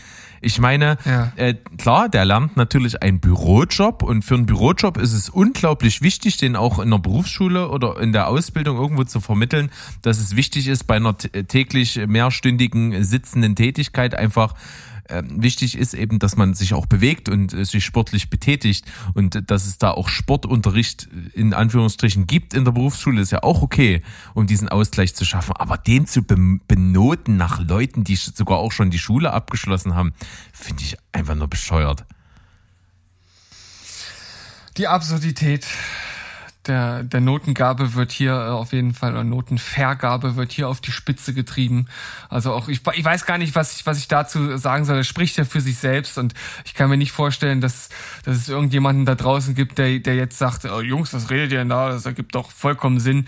Ich meine, ja. äh, klar, der lernt natürlich einen Bürojob und für einen Bürojob ist es unglaublich wichtig, den auch in der Berufsschule oder in der Ausbildung irgendwo zu vermitteln, dass es wichtig ist, bei einer täglich mehrstündigen sitzenden Tätigkeit einfach wichtig ist eben, dass man sich auch bewegt und äh, sich sportlich betätigt und äh, dass es da auch Sportunterricht in Anführungsstrichen gibt in der Berufsschule, ist ja auch okay, um diesen Ausgleich zu schaffen. Aber den zu be benoten nach Leuten, die sogar auch schon die Schule abgeschlossen haben, finde ich einfach nur bescheuert. Die Absurdität der, der Notengabe wird hier äh, auf jeden Fall, oder Notenvergabe wird hier auf die Spitze getrieben. Also auch, ich, ich weiß gar nicht, was ich, was ich dazu sagen soll. Er spricht ja für sich selbst und ich kann mir nicht vorstellen, dass, dass es irgendjemanden da draußen gibt, der, der jetzt sagt, oh, Jungs, was redet ihr denn da? Das ergibt doch vollkommen Sinn.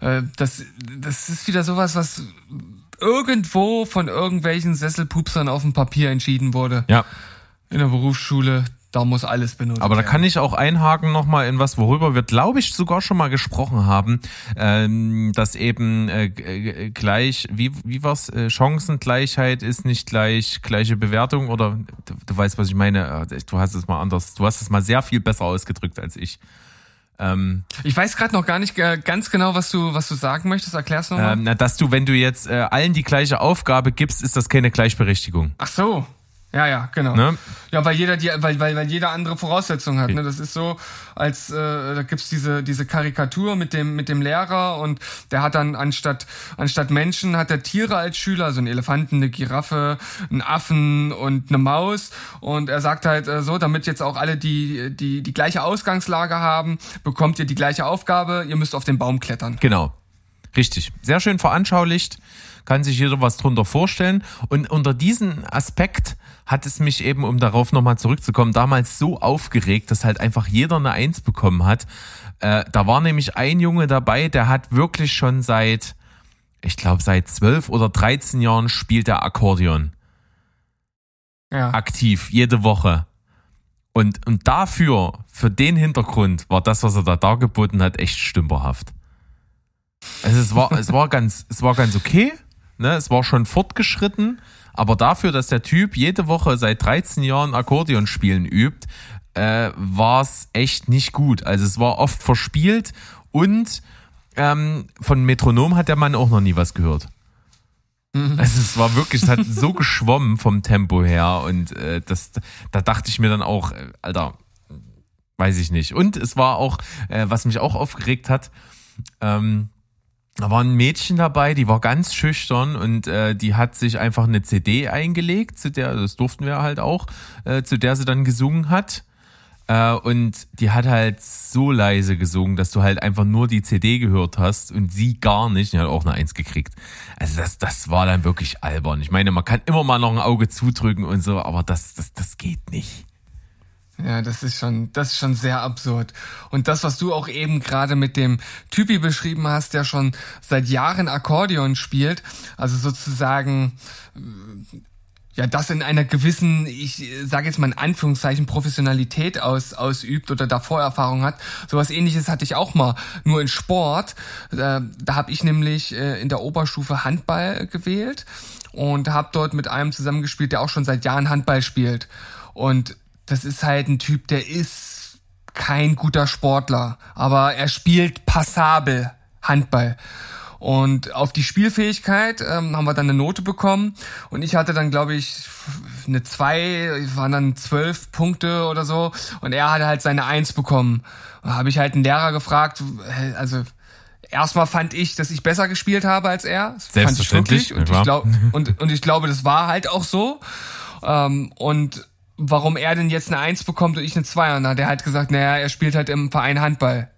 Äh, das, das ist wieder sowas, was irgendwo von irgendwelchen Sesselpupsern auf dem Papier entschieden wurde. Ja. In der Berufsschule da muss alles benutzt werden. Aber da kann ich auch einhaken nochmal in was, worüber wir, glaube ich, sogar schon mal gesprochen haben, ähm, dass eben äh, äh, gleich, wie, wie war's, äh, Chancengleichheit ist nicht gleich gleiche Bewertung oder du, du weißt, was ich meine, äh, du hast es mal anders, du hast es mal sehr viel besser ausgedrückt als ich. Ähm, ich weiß gerade noch gar nicht äh, ganz genau, was du, was du sagen möchtest. Erklärst du nochmal? Ähm, na, dass du, wenn du jetzt äh, allen die gleiche Aufgabe gibst, ist das keine Gleichberechtigung. Ach so. Ja, ja, genau. Ne? Ja, weil jeder die, weil, weil, weil jeder andere Voraussetzungen hat. Ne? Das ist so, als äh, da gibt's diese diese Karikatur mit dem mit dem Lehrer und der hat dann anstatt anstatt Menschen hat er Tiere als Schüler, also einen Elefanten, eine Giraffe, einen Affen und eine Maus und er sagt halt äh, so, damit jetzt auch alle die die die gleiche Ausgangslage haben, bekommt ihr die gleiche Aufgabe, ihr müsst auf den Baum klettern. Genau. Richtig. Sehr schön veranschaulicht kann sich jeder was drunter vorstellen. Und unter diesem Aspekt hat es mich eben, um darauf nochmal zurückzukommen, damals so aufgeregt, dass halt einfach jeder eine Eins bekommen hat. Äh, da war nämlich ein Junge dabei, der hat wirklich schon seit, ich glaube, seit zwölf oder dreizehn Jahren spielt er Akkordeon. Ja. Aktiv, jede Woche. Und, und dafür, für den Hintergrund, war das, was er da dargeboten hat, echt stümperhaft. Also es war, es war ganz, es war ganz okay. Ne? Es war schon fortgeschritten, aber dafür, dass der Typ jede Woche seit 13 Jahren Akkordeon spielen übt, äh, war es echt nicht gut. Also es war oft verspielt und ähm, von Metronom hat der Mann auch noch nie was gehört. Mhm. Also es war wirklich, es hat so geschwommen vom Tempo her und äh, das, da dachte ich mir dann auch, äh, Alter, weiß ich nicht. Und es war auch, äh, was mich auch aufgeregt hat, ähm, da war ein Mädchen dabei, die war ganz schüchtern und äh, die hat sich einfach eine CD eingelegt, zu der, das durften wir halt auch, äh, zu der sie dann gesungen hat. Äh, und die hat halt so leise gesungen, dass du halt einfach nur die CD gehört hast und sie gar nicht. Die hat auch eine Eins gekriegt. Also das, das war dann wirklich albern. Ich meine, man kann immer mal noch ein Auge zudrücken und so, aber das, das, das geht nicht. Ja, das ist schon, das ist schon sehr absurd. Und das, was du auch eben gerade mit dem Typi beschrieben hast, der schon seit Jahren Akkordeon spielt, also sozusagen, äh, ja, das in einer gewissen, ich sage jetzt mal in Anführungszeichen, Professionalität aus, ausübt oder da Vorerfahrung hat. Sowas ähnliches hatte ich auch mal, nur in Sport. Da, äh, da habe ich nämlich äh, in der Oberstufe Handball gewählt und habe dort mit einem zusammengespielt, der auch schon seit Jahren Handball spielt. Und das ist halt ein Typ, der ist kein guter Sportler, aber er spielt passabel Handball. Und auf die Spielfähigkeit ähm, haben wir dann eine Note bekommen. Und ich hatte dann, glaube ich, eine zwei, waren dann zwölf Punkte oder so. Und er hatte halt seine eins bekommen. Da habe ich halt einen Lehrer gefragt, also erstmal fand ich, dass ich besser gespielt habe als er. Das fand ich wirklich. Und ich, glaub, und, und ich glaube, das war halt auch so. Ähm, und warum er denn jetzt eine Eins bekommt und ich eine Zwei. Und dann hat er halt gesagt, naja, er spielt halt im Verein Handball.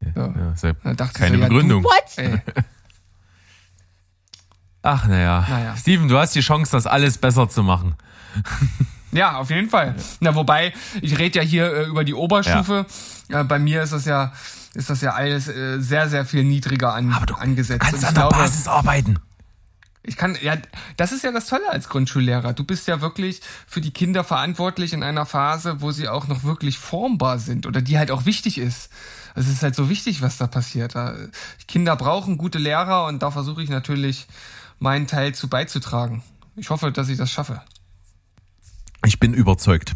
Ja, ja keine so, Begründung. Ja, du, Ach, naja. naja. Steven, du hast die Chance, das alles besser zu machen. Ja, auf jeden Fall. Na, wobei, ich rede ja hier äh, über die Oberstufe. Ja. Äh, bei mir ist das ja, ist das ja alles äh, sehr, sehr viel niedriger an, Aber du angesetzt. kannst an der glaube, Basis arbeiten. Ich kann, ja, das ist ja das Tolle als Grundschullehrer. Du bist ja wirklich für die Kinder verantwortlich in einer Phase, wo sie auch noch wirklich formbar sind oder die halt auch wichtig ist. Es ist halt so wichtig, was da passiert. Kinder brauchen gute Lehrer und da versuche ich natürlich meinen Teil zu beizutragen. Ich hoffe, dass ich das schaffe. Ich bin überzeugt.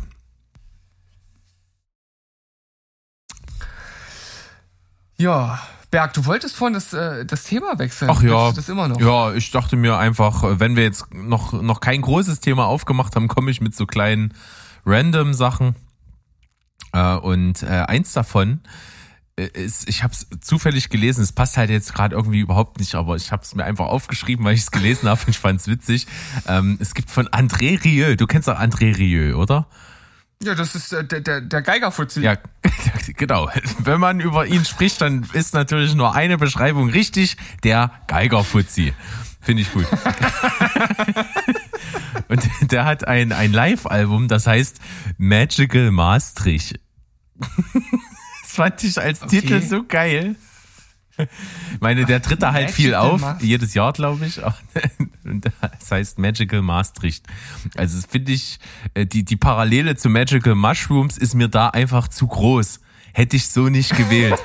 Ja, Berg, du wolltest vorhin das, äh, das Thema wechseln. Ach ja. Das immer noch. Ja, ich dachte mir einfach, wenn wir jetzt noch, noch kein großes Thema aufgemacht haben, komme ich mit so kleinen random Sachen. Äh, und äh, eins davon ist, ich habe es zufällig gelesen, es passt halt jetzt gerade irgendwie überhaupt nicht, aber ich habe es mir einfach aufgeschrieben, weil ich es gelesen habe und ich fand es witzig. Ähm, es gibt von André Rieu, du kennst doch André Rieu, oder? Ja, das ist äh, der, der, der Geigerfuzzi. Ja, genau. Wenn man über ihn spricht, dann ist natürlich nur eine Beschreibung richtig, der Geigerfuzzi. Finde ich gut. Und der hat ein, ein Live-Album, das heißt Magical Maastricht. Das fand ich als Okay. Titel so geil. Ich meine, der tritt da halt viel auf, Maastricht. jedes Jahr, glaube ich. Und das heißt Magical Maastricht. Also finde ich, äh, die, die Parallele zu Magical Mushrooms ist mir da einfach zu groß. Hätte ich so nicht gewählt.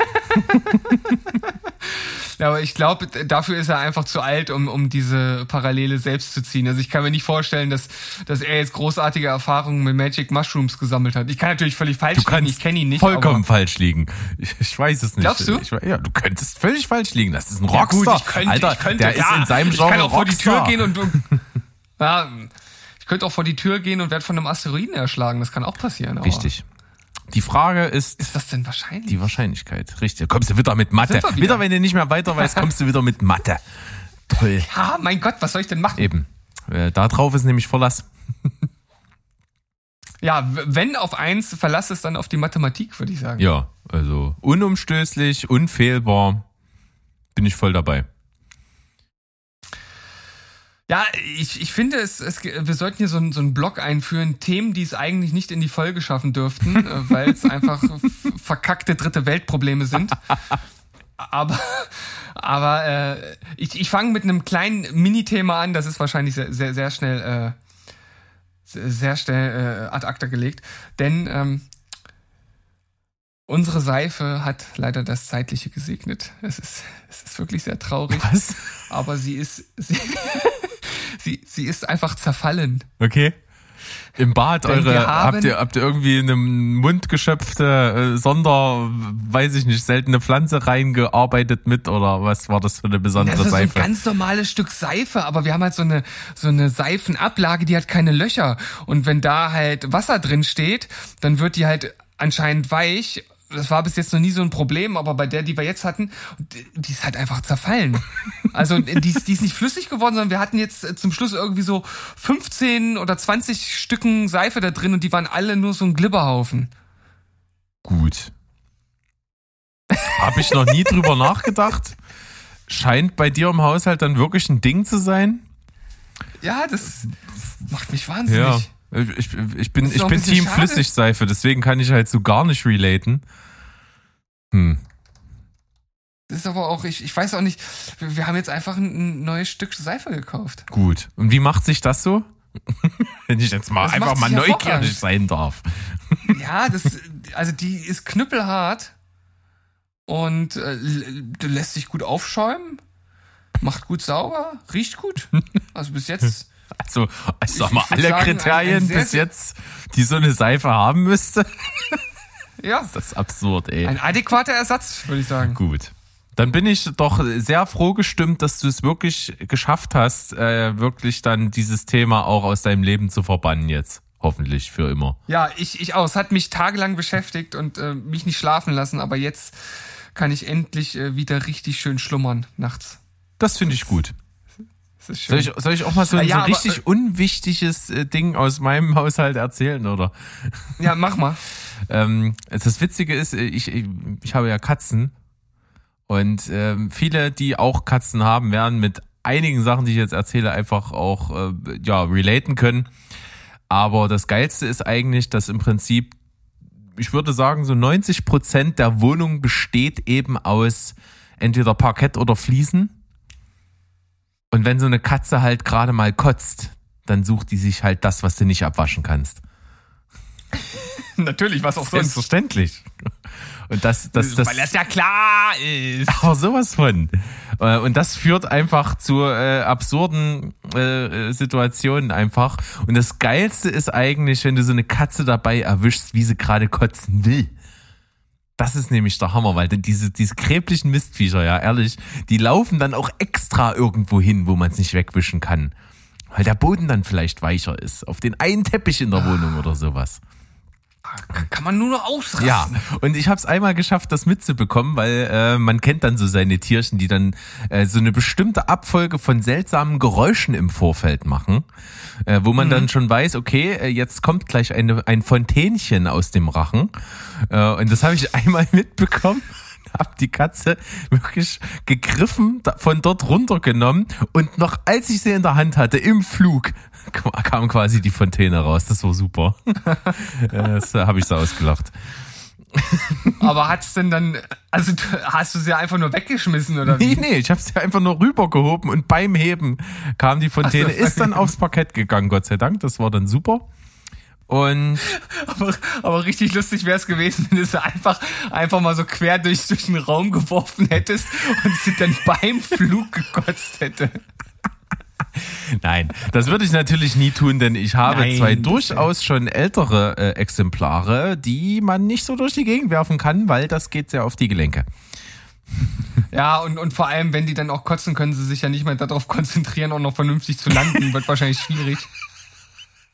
Ja, aber ich glaube, dafür ist er einfach zu alt, um, um diese Parallele selbst zu ziehen. Also ich kann mir nicht vorstellen, dass, dass er jetzt großartige Erfahrungen mit Magic Mushrooms gesammelt hat. Ich kann natürlich völlig falsch Du liegen, kannst ich kenne ihn nicht. vollkommen falsch liegen. Ich, ich weiß es nicht. Glaubst du? Ich, ja, du könntest völlig falsch liegen. Das ist ein aber, ja, gut, Rockstar. ich könnte, Alter, ich könnte, der klar, ist in seinem ich Genre kann auch vor die Tür Rockstar. gehen und, und ja, ich könnte auch vor die Tür gehen und werde von einem Asteroiden erschlagen. Das kann auch passieren. Aber Richtig. Die Frage ist Ist das denn wahrscheinlich? die Wahrscheinlichkeit. Richtig. Kommst du wieder mit Mathe. Wieder. wieder. wenn du nicht mehr weiter weißt, kommst du wieder mit Mathe. Toll. ja, mein Gott, was soll ich denn machen? Eben. Äh, da drauf ist nämlich Verlass. Ja, wenn auf eins, verlass es dann auf die Mathematik, würde ich sagen. Ja, also unumstößlich, unfehlbar. Bin ich voll dabei. Ja, ich, ich finde, es, es, wir sollten hier so, einen- so einen Blog einführen, Themen, die es eigentlich nicht in die Folge schaffen dürften, äh, weil es einfach verkackte dritte Weltprobleme sind. Aber, aber äh, ich, ich fange mit einem kleinen Mini-Thema an, das ist wahrscheinlich sehr, sehr, sehr schnell, äh, sehr, sehr schnell äh, ad acta gelegt. Denn ähm, unsere Seife hat leider das Zeitliche gesegnet. Es ist, es ist wirklich sehr traurig Was? aber sie ist sie, sie, sie ist einfach zerfallen. Okay. Im Bad Denn eure, habt ihr, habt ihr irgendwie in einem mundgeschöpfte äh, Sonder, weiß ich nicht, seltene Pflanze reingearbeitet mit oder was war das für eine besondere Das ist so ein Seife? ganz normales Stück Seife, aber wir haben halt so eine so eine Seifenablage, die hat keine Löcher und wenn da halt Wasser drin steht, dann wird die halt anscheinend weich. Das war bis jetzt noch nie so ein Problem, aber bei der, die wir jetzt hatten, die- ist halt einfach zerfallen. Also die ist, die ist nicht flüssig geworden, sondern wir hatten jetzt äh, zum Schluss irgendwie so 15 oder 20 Stücken Seife da drin und die waren alle nur so ein Glibberhaufen. Gut. Habe ich noch nie drüber nachgedacht. Scheint bei dir im Haushalt dann wirklich ein Ding zu sein? Ja, das macht mich wahnsinnig. Ja. Ich, ich bin, ich bin Team schade. Flüssigseife, deswegen kann ich halt so gar nicht relaten. Hm. Das ist aber auch, ich, ich weiß auch nicht, wir, haben jetzt einfach ein, neues Stück Seife gekauft. Gut. Und wie macht sich das so? Wenn ich jetzt mal Das einfach mal neugierig sein darf. Ja, das, also die ist knüppelhart und äh, lässt sich gut aufschäumen, macht gut sauber, riecht gut. Also bis jetzt, Also, ich sag mal, alle sagen, Kriterien sehr, bis jetzt, die so eine Seife haben müsste. ja, Das ist absurd, ey. ein adäquater Ersatz, würde ich sagen. Gut. Dann bin ich doch sehr froh gestimmt, dass du es wirklich geschafft hast, äh, wirklich dann dieses Thema auch aus deinem Leben zu verbannen jetzt. Hoffentlich für immer. Ja, ich, ich auch. Es hat mich tagelang beschäftigt und äh, mich nicht schlafen lassen, aber jetzt kann ich endlich äh, wieder richtig schön schlummern nachts. Das finde ich gut. Soll ich, soll ich auch mal so ein ja, so aber, richtig unwichtiges äh, Ding aus meinem Haushalt erzählen, oder? ja, mach mal. Ähm, das Witzige ist, äh, ich, ich, ich habe ja Katzen und ähm, viele, die auch Katzen haben, werden mit einigen Sachen, die ich jetzt erzähle, einfach auch äh, ja relaten können. Aber das Geilste ist eigentlich, dass im Prinzip, ich würde sagen, so 90 Prozent der Wohnung besteht eben aus entweder Parkett oder Fliesen. Und wenn so eine Katze halt gerade mal kotzt, dann sucht die sich halt das, was du nicht abwaschen kannst. Natürlich, was auch sonst. Selbstverständlich. Und das, das, das, Weil das ja klar ist. aber sowas von. Äh, Und das führt einfach zu äh, absurden äh, äh, Situationen einfach. Und das Geilste ist eigentlich, wenn du so eine Katze dabei erwischst, wie sie gerade kotzen will. Das ist nämlich der Hammer, weil diese, diese kreblichen Mistviecher, ja, ehrlich, die laufen dann auch extra irgendwo hin, wo man es nicht wegwischen kann. Weil der Boden dann vielleicht weicher ist. Auf den einen Teppich in der Wohnung oder sowas. Kann man nur noch ausrasten. Ja, und ich habe es einmal geschafft, das mitzubekommen, weil äh, man kennt dann so seine Tierchen, die dann äh, so eine bestimmte Abfolge von seltsamen Geräuschen im Vorfeld machen, äh, wo man mhm. dann schon weiß, okay, äh, jetzt kommt gleich eine, ein Fontänchen aus dem Rachen. Äh, und das habe ich einmal mitbekommen hab die Katze wirklich gegriffen, von dort runtergenommen und noch als ich sie in der Hand hatte, im Flug, kam quasi die Fontäne raus. Das war super. das habe ich so ausgelacht. Aber hat's denn dann, also hast du sie einfach nur weggeschmissen oder wie? Nee, nee, ich habe sie einfach nur rübergehoben und beim Heben kam die Fontäne, so, ist dann aufs Parkett gegangen, Gott sei Dank. Das war dann super. Und aber, aber richtig lustig wäre es gewesen, wenn du sie einfach, einfach mal so quer durch, durch den Raum geworfen hättest und sie dann beim Flug gekotzt hätte. Nein, das würde ich natürlich nie tun, denn ich habe Nein, zwei durchaus schon ältere äh, Exemplare, die man nicht so durch die Gegend werfen kann, weil das geht sehr auf die Gelenke. Ja, und, und vor allem, wenn die dann auch kotzen, können sie sich ja nicht mehr darauf konzentrieren, auch noch vernünftig zu landen, wird wahrscheinlich schwierig.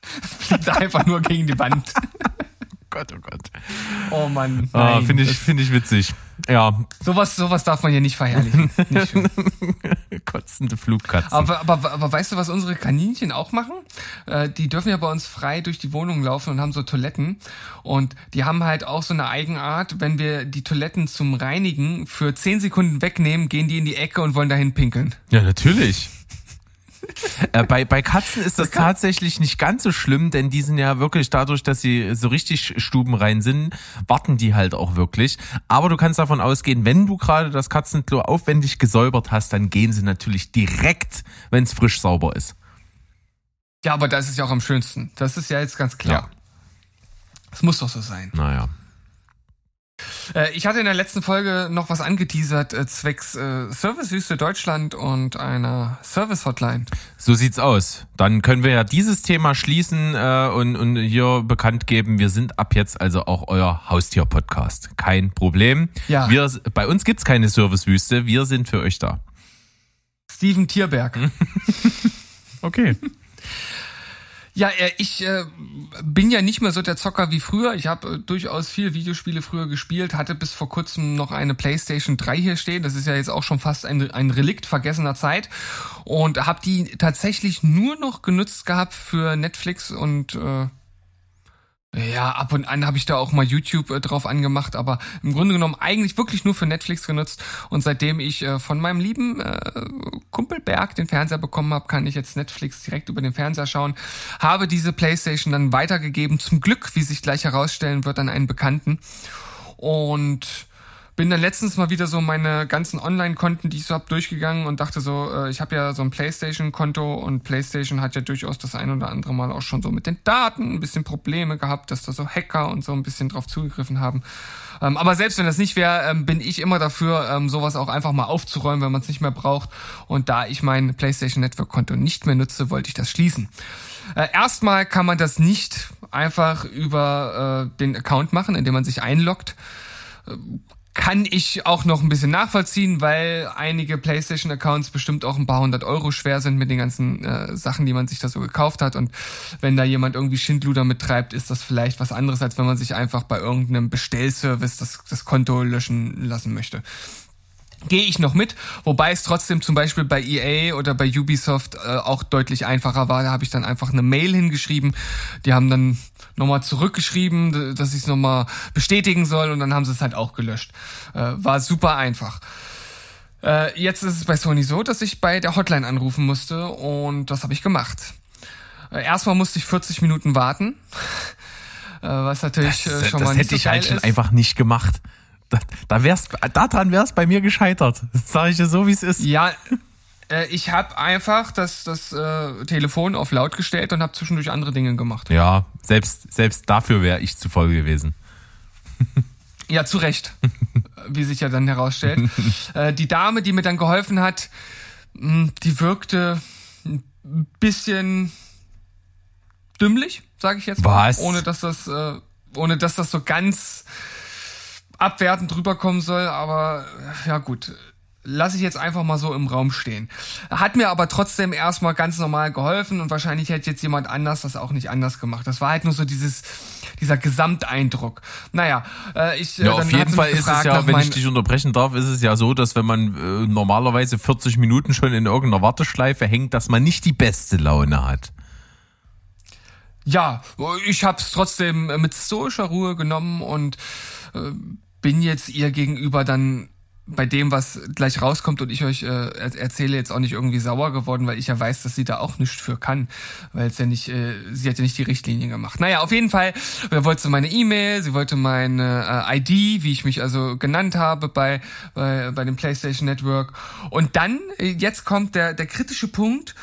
Fliegt einfach nur gegen die Wand. Gott, oh Gott. Oh Mann. Ah, Finde ich, find ich witzig. Ja. Sowas, sowas darf man hier nicht verherrlichen. Nicht Kotzende Flugkatzen. Aber, aber, aber weißt du, was unsere Kaninchen auch machen? Äh, die dürfen ja bei uns frei durch die Wohnung laufen und haben so Toiletten. Und die haben halt auch so eine Eigenart, wenn wir die Toiletten zum Reinigen für zehn Sekunden wegnehmen, gehen die in die Ecke und wollen dahin pinkeln. Ja, natürlich. Äh, bei, bei Katzen ist das tatsächlich nicht ganz so schlimm, denn die sind ja wirklich dadurch, dass sie so richtig stubenrein sind, warten die halt auch wirklich. Aber du kannst davon ausgehen, wenn du gerade das Katzenklo aufwendig gesäubert hast, dann gehen sie natürlich direkt, wenn es frisch sauber ist. Ja, aber das ist ja auch am schönsten. Das ist ja jetzt ganz klar. Ja. Das muss doch so sein. Naja. Äh, ich hatte in der letzten Folge noch was angeteasert äh, zwecks äh, Servicewüste Deutschland und einer Service Hotline. So sieht's aus. Dann können wir ja dieses Thema schließen äh, und, und hier bekannt geben, wir sind ab jetzt also auch euer Haustier-Podcast. Kein Problem. Ja. Wir, bei uns gibt's keine Servicewüste, wir sind für euch da. Steven Tierberg. okay. Ja, äh, ich äh, bin ja nicht mehr so der Zocker wie früher. Ich habe äh, durchaus viel Videospiele früher gespielt, hatte bis vor kurzem noch eine PlayStation 3 hier stehen. Das ist ja jetzt auch schon fast ein, ein Relikt vergessener Zeit. Und habe die tatsächlich nur noch genutzt gehabt für Netflix und äh, ja, ab und an habe ich da auch mal YouTube äh, drauf angemacht, aber im Grunde genommen eigentlich wirklich nur für Netflix genutzt. Und seitdem ich äh, von meinem lieben äh, Kumpel den Fernseher bekommen habe, kann ich jetzt Netflix direkt über den Fernseher schauen. Habe diese PlayStation dann weitergegeben, zum Glück, wie sich gleich herausstellen wird, an einen Bekannten. Und bin dann letztens mal wieder so meine ganzen Online-Konten, die ich so hab, durchgegangen und dachte so, äh, ich habe ja so ein PlayStation-Konto und PlayStation hat ja durchaus das ein oder andere Mal auch schon so mit den Daten ein bisschen Probleme gehabt, dass da so Hacker und so ein bisschen drauf zugegriffen haben. Ähm, aber selbst wenn das nicht wäre, ähm, bin ich immer dafür, ähm, sowas auch einfach mal aufzuräumen, wenn man es nicht mehr braucht. Und da ich mein PlayStation Network-Konto nicht mehr nutze, wollte ich das schließen. Äh, erstmal kann man das nicht einfach über äh, den Account machen, indem man sich einloggt kann ich auch noch ein bisschen nachvollziehen, weil einige PlayStation-Accounts bestimmt auch ein paar hundert Euro schwer sind mit den ganzen äh, Sachen, die man sich da so gekauft hat. Und wenn da jemand irgendwie Schindluder mittreibt, ist das vielleicht was anderes, als wenn man sich einfach bei irgendeinem Bestellservice das, das Konto löschen lassen möchte gehe ich noch mit, wobei es trotzdem zum Beispiel bei EA oder bei Ubisoft äh, auch deutlich einfacher war. Da habe ich dann einfach eine Mail hingeschrieben. Die haben dann nochmal zurückgeschrieben, dass ich es nochmal bestätigen soll und dann haben sie es halt auch gelöscht. Äh, war super einfach. Äh, jetzt ist es bei Sony so, dass ich bei der Hotline anrufen musste und das habe ich gemacht. Äh, erstmal musste ich 40 Minuten warten, äh, was natürlich das, äh, schon das mal nicht hätte so ich halt schon einfach nicht gemacht. Da, da wär's, daran wär's bei mir gescheitert. Sag ich dir so, wie es ist. Ja, äh, ich habe einfach das, das äh, Telefon auf laut gestellt und habe zwischendurch andere Dinge gemacht. Ja, selbst, selbst dafür wäre ich zu voll gewesen. Ja, zu Recht, wie sich ja dann herausstellt. äh, die Dame, die mir dann geholfen hat, hm, die wirkte ein bisschen dümmlich, sage ich jetzt mal. Was? Ohne dass das, äh, ohne dass das so ganz abwertend rüberkommen soll, aber ja gut, lasse ich jetzt einfach mal so im Raum stehen. Hat mir aber trotzdem erstmal ganz normal geholfen und wahrscheinlich hätte jetzt jemand anders das auch nicht anders gemacht. Das war halt nur so dieses dieser Gesamteindruck. Naja, äh, ich äh, ja, auf jeden Fall ist es ja, wenn ich dich unterbrechen darf, ist es ja so, dass wenn man äh, normalerweise 40 Minuten schon in irgendeiner Warteschleife hängt, dass man nicht die beste Laune hat. Ja, ich habe es trotzdem mit stoischer Ruhe genommen und äh, bin jetzt ihr gegenüber dann bei dem, was gleich rauskommt und ich euch äh, erzähle, jetzt auch nicht irgendwie sauer geworden, weil ich ja weiß, dass sie da auch nichts für kann, weil es ja nicht, äh, sie hat ja nicht die Richtlinien gemacht. Naja, auf jeden Fall, er wollte meine E-Mail, sie wollte meine äh, ID, wie ich mich also genannt habe bei, bei, bei dem PlayStation Network. Und dann, äh, jetzt kommt der, der kritische Punkt,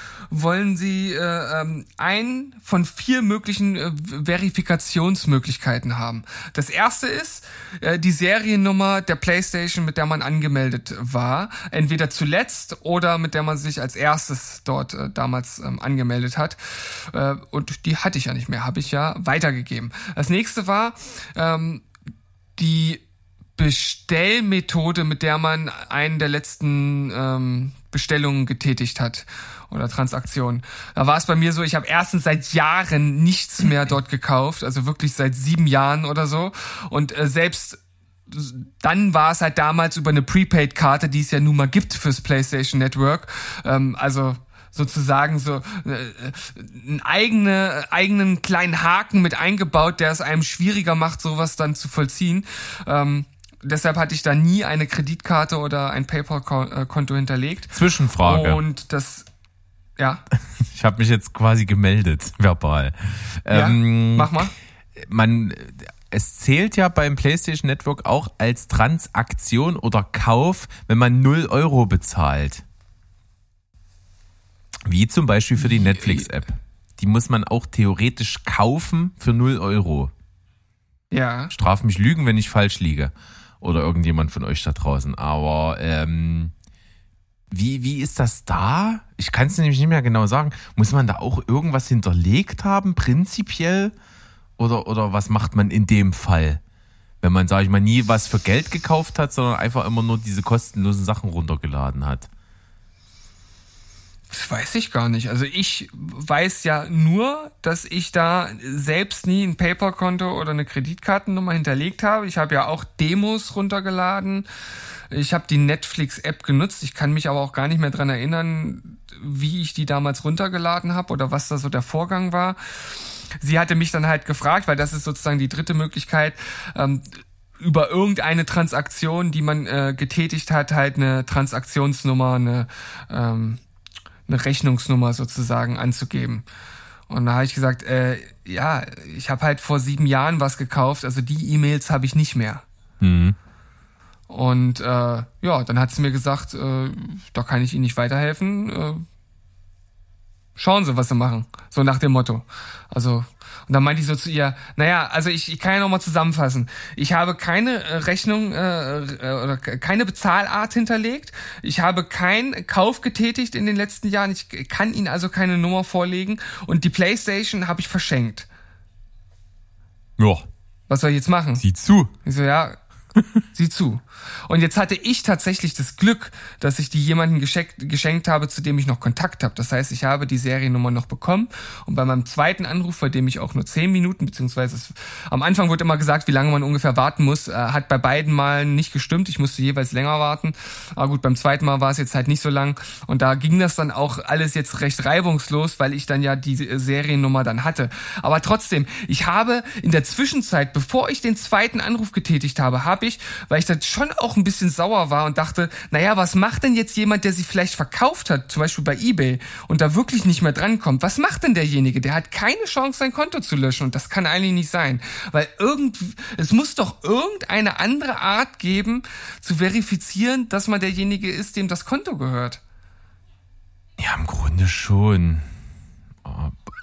wollen sie äh, ähm, ein von vier möglichen äh, Verifikationsmöglichkeiten haben. Das erste ist äh, die Seriennummer der PlayStation, mit der man angemeldet war, entweder zuletzt oder mit der man sich als erstes dort äh, damals ähm, angemeldet hat. Äh, und die hatte ich ja nicht mehr, habe ich ja weitergegeben. Das nächste war ähm, die Bestellmethode, mit der man einen der letzten ähm, Bestellungen getätigt hat oder Transaktionen. Da war es bei mir so, ich habe erstens seit Jahren nichts mehr dort gekauft, also wirklich seit sieben Jahren oder so. Und äh, selbst dann war es halt damals über eine Prepaid-Karte, die es ja nun mal gibt fürs PlayStation Network. Ähm, also sozusagen so äh, einen eigene, eigenen kleinen Haken mit eingebaut, der es einem schwieriger macht, sowas dann zu vollziehen. Ähm, deshalb hatte ich da nie eine Kreditkarte oder ein PayPal-Konto hinterlegt. Zwischenfrage. Und das, ja. Ich habe mich jetzt quasi gemeldet, verbal. Ja, ähm, mach mal. Man, es zählt ja beim PlayStation Network auch als Transaktion oder Kauf, wenn man 0 Euro bezahlt. Wie zum Beispiel für die Netflix-App. Die muss man auch theoretisch kaufen für 0 Euro. Ja. Straf mich Lügen, wenn ich falsch liege oder irgendjemand von euch da draußen. Aber ähm, wie, wie ist das da? Ich kann es nämlich nicht mehr genau sagen. Muss man da auch irgendwas hinterlegt haben, prinzipiell? Oder, oder was macht man in dem Fall? Wenn man, sage ich mal, nie was für Geld gekauft hat, sondern einfach immer nur diese kostenlosen Sachen runtergeladen hat. Das weiß ich gar nicht. Also ich weiß ja nur, dass ich da selbst nie ein PayPal-Konto oder eine Kreditkartennummer hinterlegt habe. Ich habe ja auch Demos runtergeladen. Ich habe die Netflix-App genutzt. Ich kann mich aber auch gar nicht mehr dran erinnern, wie ich die damals runtergeladen habe oder was da so der Vorgang war. Sie hatte mich dann halt gefragt, weil das ist sozusagen die dritte Möglichkeit, ähm, über irgendeine Transaktion, die man äh, getätigt hat, halt eine Transaktionsnummer, eine ähm, eine Rechnungsnummer sozusagen anzugeben. Und da habe ich gesagt, äh, ja, ich habe halt vor sieben Jahren was gekauft, also die E-Mails habe ich nicht mehr. Mhm. Und äh, ja, dann hat sie mir gesagt, äh, da kann ich Ihnen nicht weiterhelfen. Schauen Sie, was Sie machen. So nach dem Motto. Also und dann meinte ich so zu ihr, naja, also ich, ich kann ja nochmal zusammenfassen. Ich habe keine äh, Rechnung äh, äh, oder keine Bezahlart hinterlegt. Ich habe keinen Kauf getätigt in den letzten Jahren. Ich kann Ihnen also keine Nummer vorlegen. Und die Playstation habe ich verschenkt. Ja. Was soll ich jetzt machen? Sieh zu. Ich so, ja, sieh zu. Und jetzt hatte ich tatsächlich das Glück, dass ich die jemanden geschenkt, geschenkt habe, zu dem ich noch Kontakt habe. Das heißt, ich habe die Seriennummer noch bekommen und bei meinem zweiten Anruf, bei dem ich auch nur zehn Minuten, beziehungsweise es, am Anfang wurde immer gesagt, wie lange man ungefähr warten muss, äh, hat bei beiden Malen nicht gestimmt. Ich musste jeweils länger warten. Aber gut, beim zweiten Mal war es jetzt halt nicht so lang und da ging das dann auch alles jetzt recht reibungslos, weil ich dann ja die Seriennummer dann hatte. Aber trotzdem, ich habe in der Zwischenzeit, bevor ich den zweiten Anruf getätigt habe, habe ich, weil ich dann schon auch ein bisschen sauer war und dachte, naja, was macht denn jetzt jemand, der sie vielleicht verkauft hat, zum Beispiel bei eBay und da wirklich nicht mehr drankommt? Was macht denn derjenige? Der hat keine Chance, sein Konto zu löschen und das kann eigentlich nicht sein, weil irgend, es muss doch irgendeine andere Art geben, zu verifizieren, dass man derjenige ist, dem das Konto gehört. Ja, im Grunde schon.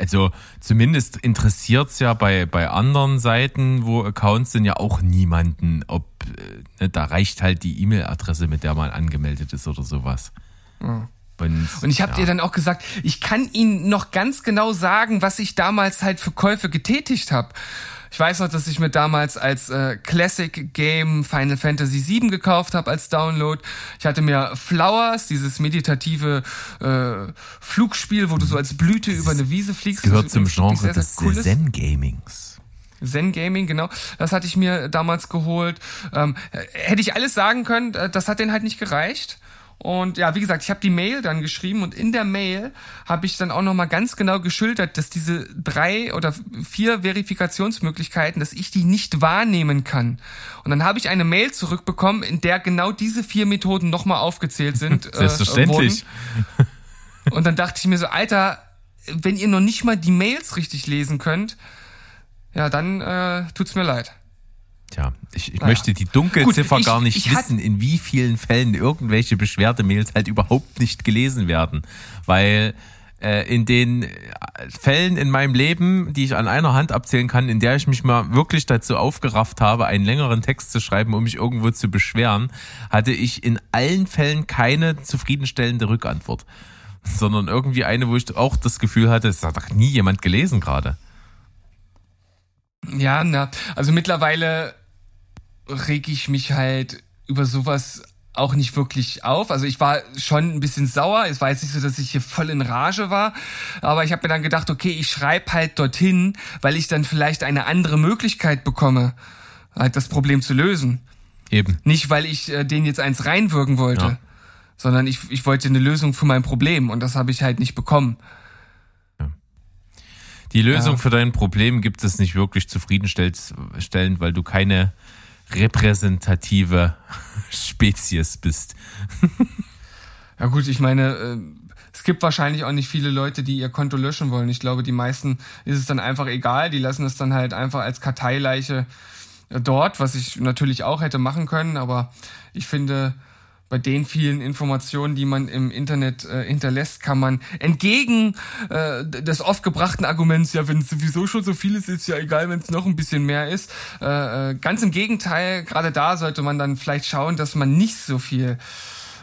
Also zumindest interessiert es ja bei, bei anderen Seiten, wo Accounts sind, ja auch niemanden, ob äh, ne, da reicht halt die E-Mail-Adresse, mit der man angemeldet ist oder sowas. Mhm. Und, und, ich habe ja. dir dann auch gesagt, ich kann Ihnen noch ganz genau sagen, was ich damals halt für Käufe getätigt habe. Ich weiß noch, dass ich mir damals als äh, Classic Game Final Fantasy VII gekauft habe als Download. Ich hatte mir Flowers, dieses meditative äh, Flugspiel, wo du so als Blüte über eine Wiese fliegst. Gehört zum Genre sehr, des Zen Gamings. Zen Gaming, genau. Das hatte ich mir damals geholt. Ähm, hätte ich alles sagen können, äh, das hat denen halt nicht gereicht. Und ja, wie gesagt, ich habe die Mail dann geschrieben und in der Mail habe ich dann auch nochmal ganz genau geschildert, dass diese drei oder vier Verifikationsmöglichkeiten, dass ich die nicht wahrnehmen kann. Und dann habe ich eine Mail zurückbekommen, in der genau diese vier Methoden nochmal aufgezählt sind. Äh, Selbstverständlich. Äh, und dann dachte ich mir so, Alter, wenn ihr noch nicht mal die Mails richtig lesen könnt, ja, dann äh, tut's mir leid. Tja, ich, ich naja. möchte die Dunkelziffer Gut, ich, gar nicht wissen, in wie vielen Fällen irgendwelche Beschwerdemails halt überhaupt nicht gelesen werden. Weil äh, in den Fällen in meinem Leben, die ich an einer Hand abzählen kann, in der ich mich mal wirklich dazu aufgerafft habe, einen längeren Text zu schreiben, um mich irgendwo zu beschweren, hatte ich in allen Fällen keine zufriedenstellende Rückantwort. Sondern irgendwie eine, wo ich auch das Gefühl hatte, es hat doch nie jemand gelesen gerade. Ja, na, also mittlerweile reg ich mich halt über sowas auch nicht wirklich auf. Also ich war schon ein bisschen sauer. Es war jetzt nicht so, dass ich hier voll in Rage war. Aber ich habe mir dann gedacht, okay, ich schreibe halt dorthin, weil ich dann vielleicht eine andere Möglichkeit bekomme, halt das Problem zu lösen. Eben. Nicht, weil ich äh, denen jetzt eins reinwirken wollte, ja. sondern ich, ich wollte eine Lösung für mein Problem und das habe ich halt nicht bekommen. Die Lösung ja. für dein Problem gibt es nicht wirklich zufriedenstellend, weil du keine repräsentative Spezies bist. ja gut, ich meine, äh, es gibt wahrscheinlich auch nicht viele Leute, die ihr Konto löschen wollen. Ich glaube, die meisten ist es dann einfach egal. Die lassen es dann halt einfach als Karteileiche dort, was ich natürlich auch hätte machen können. Aber ich finde, bei den vielen Informationen, die man im Internet äh, hinterlässt, kann man entgegen äh, des oft gebrachten Arguments, ja, wenn es sowieso schon so viel ist, ist ja egal, wenn es noch ein bisschen mehr ist. Äh, äh, ganz im Gegenteil, gerade da sollte man dann vielleicht schauen, dass man nicht so viel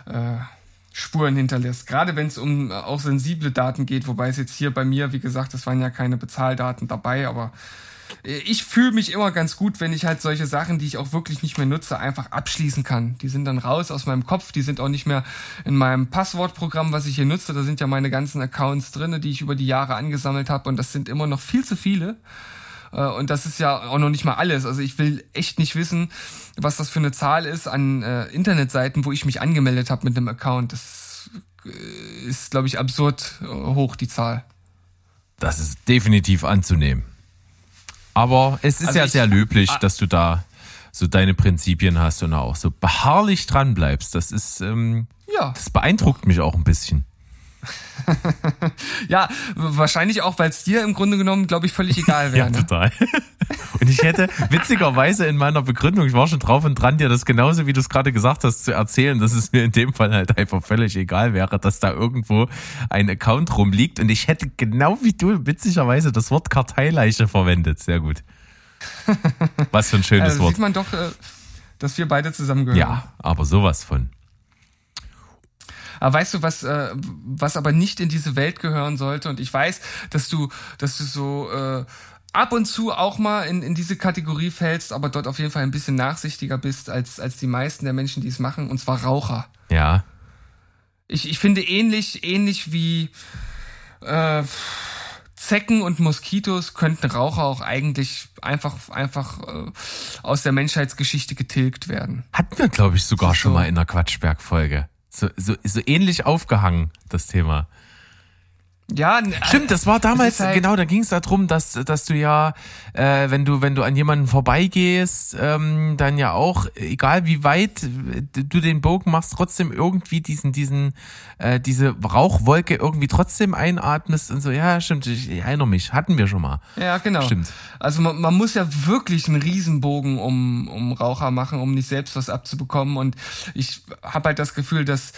äh, Spuren hinterlässt. Gerade wenn es um äh, auch sensible Daten geht, wobei es jetzt hier bei mir, wie gesagt, es waren ja keine Bezahldaten dabei, aber ich fühle mich immer ganz gut, wenn ich halt solche Sachen, die ich auch wirklich nicht mehr nutze, einfach abschließen kann. Die sind dann raus aus meinem Kopf, die sind auch nicht mehr in meinem Passwortprogramm, was ich hier nutze. Da sind ja meine ganzen Accounts drinne, die ich über die Jahre angesammelt habe und das sind immer noch viel zu viele. Äh, und das ist ja auch noch nicht mal alles. Also ich will echt nicht wissen, was das für eine Zahl ist an äh, Internetseiten, wo ich mich angemeldet habe mit einem Account. Das äh, ist, glaube ich, absurd hoch, die Zahl. Das ist definitiv anzunehmen. Aber es ist also ja ich, sehr löblich, ah, dass du da so deine Prinzipien hast und auch so beharrlich dran bleibst. Das ist, ähm, ja. das beeindruckt mich auch ein bisschen. ja, wahrscheinlich auch, weil es dir im Grunde genommen, glaube ich, völlig egal wäre. ja, ne? total. und ich hätte witzigerweise in meiner Begründung, ich war schon drauf und dran, dir das genauso, wie du es gerade gesagt hast, zu erzählen, dass es mir in dem Fall halt einfach völlig egal wäre, dass da irgendwo ein Account rumliegt. Und ich hätte genau wie du witzigerweise das Wort Karteileiche verwendet. Sehr gut. Was für ein schönes also Wort. Sieht man doch, äh, dass wir beide zusammengehören. Ja, aber sowas von. Aber weißt du, was, äh, was aber nicht in diese Welt gehören sollte? Und ich weiß, dass du, dass du so äh, ab und zu auch mal in, in diese Kategorie fällst, aber dort auf jeden Fall ein bisschen nachsichtiger bist als, als die meisten der Menschen, die es machen, und zwar Raucher. Ja. Ich, ich finde ähnlich, ähnlich wie äh, Zecken und Moskitos könnten Raucher auch eigentlich einfach, einfach äh, aus der Menschheitsgeschichte getilgt werden. Hatten wir, glaube ich, sogar schon so. mal in der Quatschberg-Folge. So, so, so ähnlich aufgehangen, das Thema. Ja, stimmt, das war damals, halt genau, da ging es darum, dass, dass du ja, äh, wenn du, wenn du an jemanden vorbeigehst, ähm, dann ja auch, egal wie weit du den Bogen machst, trotzdem irgendwie diesen, diesen, äh, diese Rauchwolke irgendwie trotzdem einatmest und so, ja, stimmt, ich, ich erinnere mich, hatten wir schon mal. Ja, genau. Stimmt. Also man, man muss ja wirklich einen Riesenbogen um, um Raucher machen, um nicht selbst was abzubekommen. Und ich habe halt das Gefühl, dass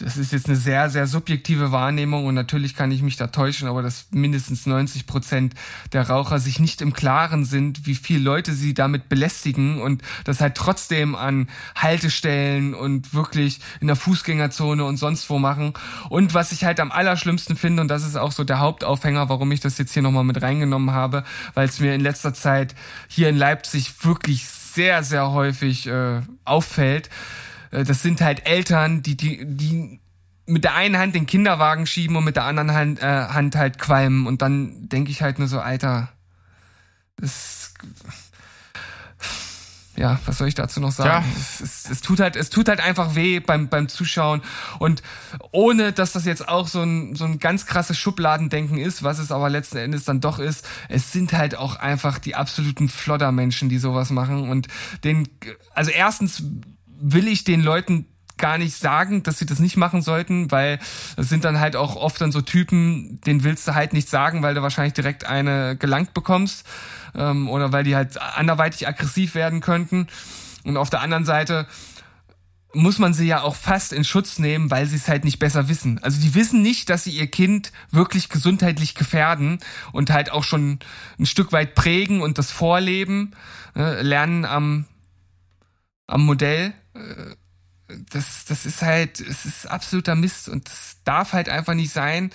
das ist jetzt eine sehr, sehr subjektive Wahrnehmung und natürlich kann ich mich da täuschen, aber dass mindestens 90 Prozent der Raucher sich nicht im Klaren sind, wie viele Leute sie damit belästigen und das halt trotzdem an Haltestellen und wirklich in der Fußgängerzone und sonst wo machen. Und was ich halt am allerschlimmsten finde, und das ist auch so der Hauptaufhänger, warum ich das jetzt hier nochmal mit reingenommen habe, weil es mir in letzter Zeit hier in Leipzig wirklich sehr, sehr häufig äh, auffällt, das sind halt Eltern, die, die, die mit der einen Hand den Kinderwagen schieben und mit der anderen Hand, äh, Hand halt qualmen. Und dann denke ich halt nur so, Alter, das ja, was soll ich dazu noch sagen? Ja. Es, es, es, tut halt, es tut halt einfach weh beim, beim Zuschauen. Und ohne, dass das jetzt auch so ein, so ein ganz krasses Schubladendenken ist, was es aber letzten Endes dann doch ist, es sind halt auch einfach die absoluten Floddermenschen, die sowas machen. Und den, also erstens will ich den Leuten gar nicht sagen, dass sie das nicht machen sollten, weil es sind dann halt auch oft dann so Typen, den willst du halt nicht sagen, weil du wahrscheinlich direkt eine gelangt bekommst ähm, oder weil die halt anderweitig aggressiv werden könnten. Und auf der anderen Seite muss man sie ja auch fast in Schutz nehmen, weil sie es halt nicht besser wissen. Also die wissen nicht, dass sie ihr Kind wirklich gesundheitlich gefährden und halt auch schon ein Stück weit prägen und das Vorleben, äh, lernen am, am Modell. Äh, das, das ist halt, es ist absoluter Mist und das darf halt einfach nicht sein,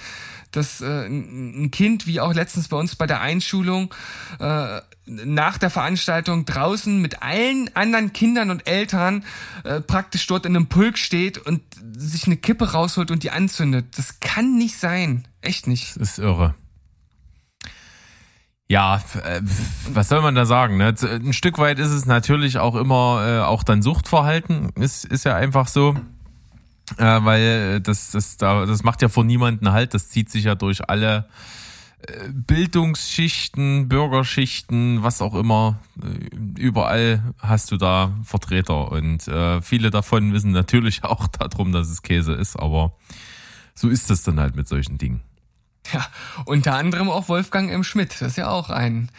dass äh, ein Kind, wie auch letztens bei uns bei der Einschulung, äh, nach der Veranstaltung draußen mit allen anderen Kindern und Eltern äh, praktisch dort in einem Pulk steht und sich eine Kippe rausholt und die anzündet. Das kann nicht sein. Echt nicht. Das ist irre. Ja, äh, was soll man da sagen? Ne? Ein Stück weit ist es natürlich auch immer äh, auch dann Suchtverhalten, ist, ist ja einfach so. Äh, weil das, das, da, das macht ja vor niemanden halt, das zieht sich ja durch alle äh, Bildungsschichten, Bürgerschichten, was auch immer. Äh, überall hast du da Vertreter und äh, viele davon wissen natürlich auch darum, dass es Käse ist, aber so ist es dann halt mit solchen Dingen. Ja, unter anderem auch Wolfgang M. Schmidt. Das ist ja auch ein,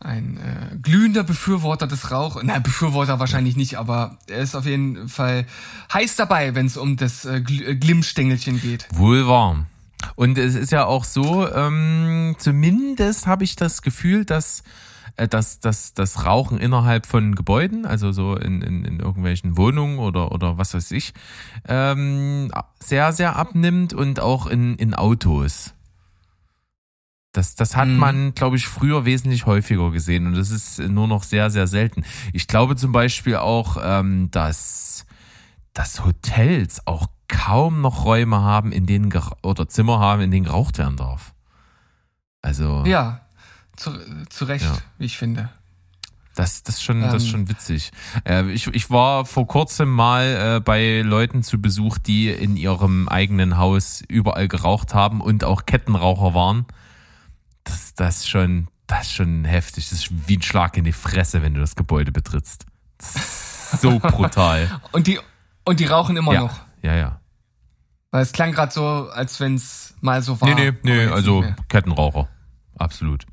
ein äh, glühender Befürworter des Rauch. Na, Befürworter wahrscheinlich nicht, aber er ist auf jeden Fall heiß dabei, wenn es um das äh, äh, Glimmstängelchen geht. Wohl warm. Und es ist ja auch so, ähm, zumindest habe ich das Gefühl, dass äh, dass, dass das Rauchen innerhalb von Gebäuden, also so in, in, in irgendwelchen Wohnungen oder, oder was weiß ich, ähm, sehr, sehr abnimmt und auch in, in Autos. Das, das hat mhm. man, glaube ich, früher wesentlich häufiger gesehen und das ist nur noch sehr, sehr selten. Ich glaube zum Beispiel auch, ähm, dass, dass Hotels auch kaum noch Räume haben, in denen oder Zimmer haben, in denen geraucht werden darf. Also. Ja, zu, zu Recht, ja. wie ich finde. Das, das, ist schon, das ist ähm. schon witzig. Äh, ich, ich war vor kurzem mal äh, bei Leuten zu Besuch, die in ihrem eigenen Haus überall geraucht haben und auch Kettenraucher waren das, das ist schon, das ist schon heftig. Das ist wie ein Schlag in die Fresse, wenn du das Gebäude betrittst. So brutal. und die, und die rauchen immer ja. noch. Ja, ja. Weil es klang gerade so, als wenn es mal so war. Nee, nee, nee, also Kettenraucher. Absolut.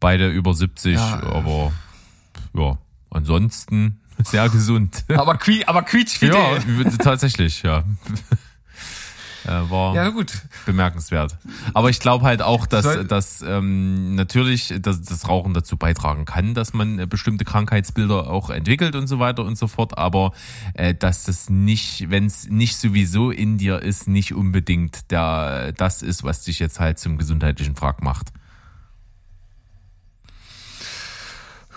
Beide über 70, ja. aber ja, ansonsten sehr gesund. Aber, qui aber quietschfidel. Ja, tatsächlich, ja. Äh, war ja, gut. bemerkenswert. Aber ich glaube halt auch, dass, Soll dass ähm, natürlich dass das Rauchen dazu beitragen kann, dass man äh, bestimmte Krankheitsbilder auch entwickelt und so weiter und so fort. Aber äh, dass das nicht, wenn es nicht sowieso in dir ist, nicht unbedingt der, das ist, was dich jetzt halt zum gesundheitlichen Frag macht.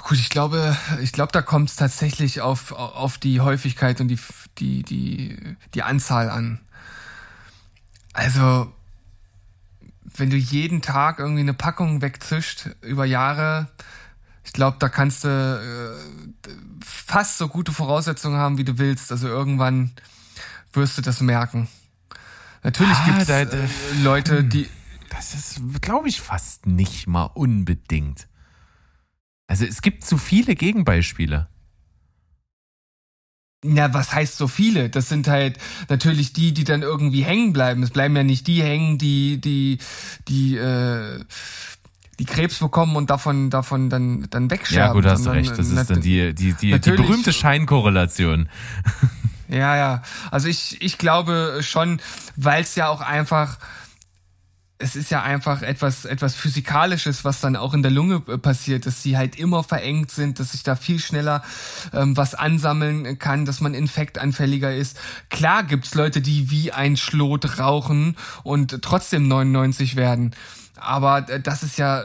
Gut, ich glaube, ich glaube, da kommt es tatsächlich auf, auf die Häufigkeit und die, die, die, die Anzahl an. Also, wenn du jeden Tag irgendwie eine Packung wegzischt über Jahre, ich glaube, da kannst du äh, fast so gute Voraussetzungen haben, wie du willst. Also irgendwann wirst du das merken. Natürlich ah, gibt es äh, Leute, hm. die. Das ist, glaube ich, fast nicht mal unbedingt. Also es gibt zu viele Gegenbeispiele. Na, was heißt so viele? Das sind halt natürlich die, die dann irgendwie hängen bleiben. Es bleiben ja nicht die hängen, die, die, die, äh, die Krebs bekommen und davon, davon dann, dann wegsterben. Ja, gut, hast du recht. Das ist dann die, die, die, die berühmte Scheinkorrelation. Ja, ja. Also ich, ich glaube schon, weil es ja auch einfach es ist ja einfach etwas, etwas Physikalisches, was dann auch in der Lunge äh, passiert, dass sie halt immer verengt sind, dass sich da viel schneller ähm, was ansammeln kann, dass man infektanfälliger ist. Klar gibt's Leute, die wie ein Schlot rauchen und trotzdem 99 werden. Aber äh, das ist ja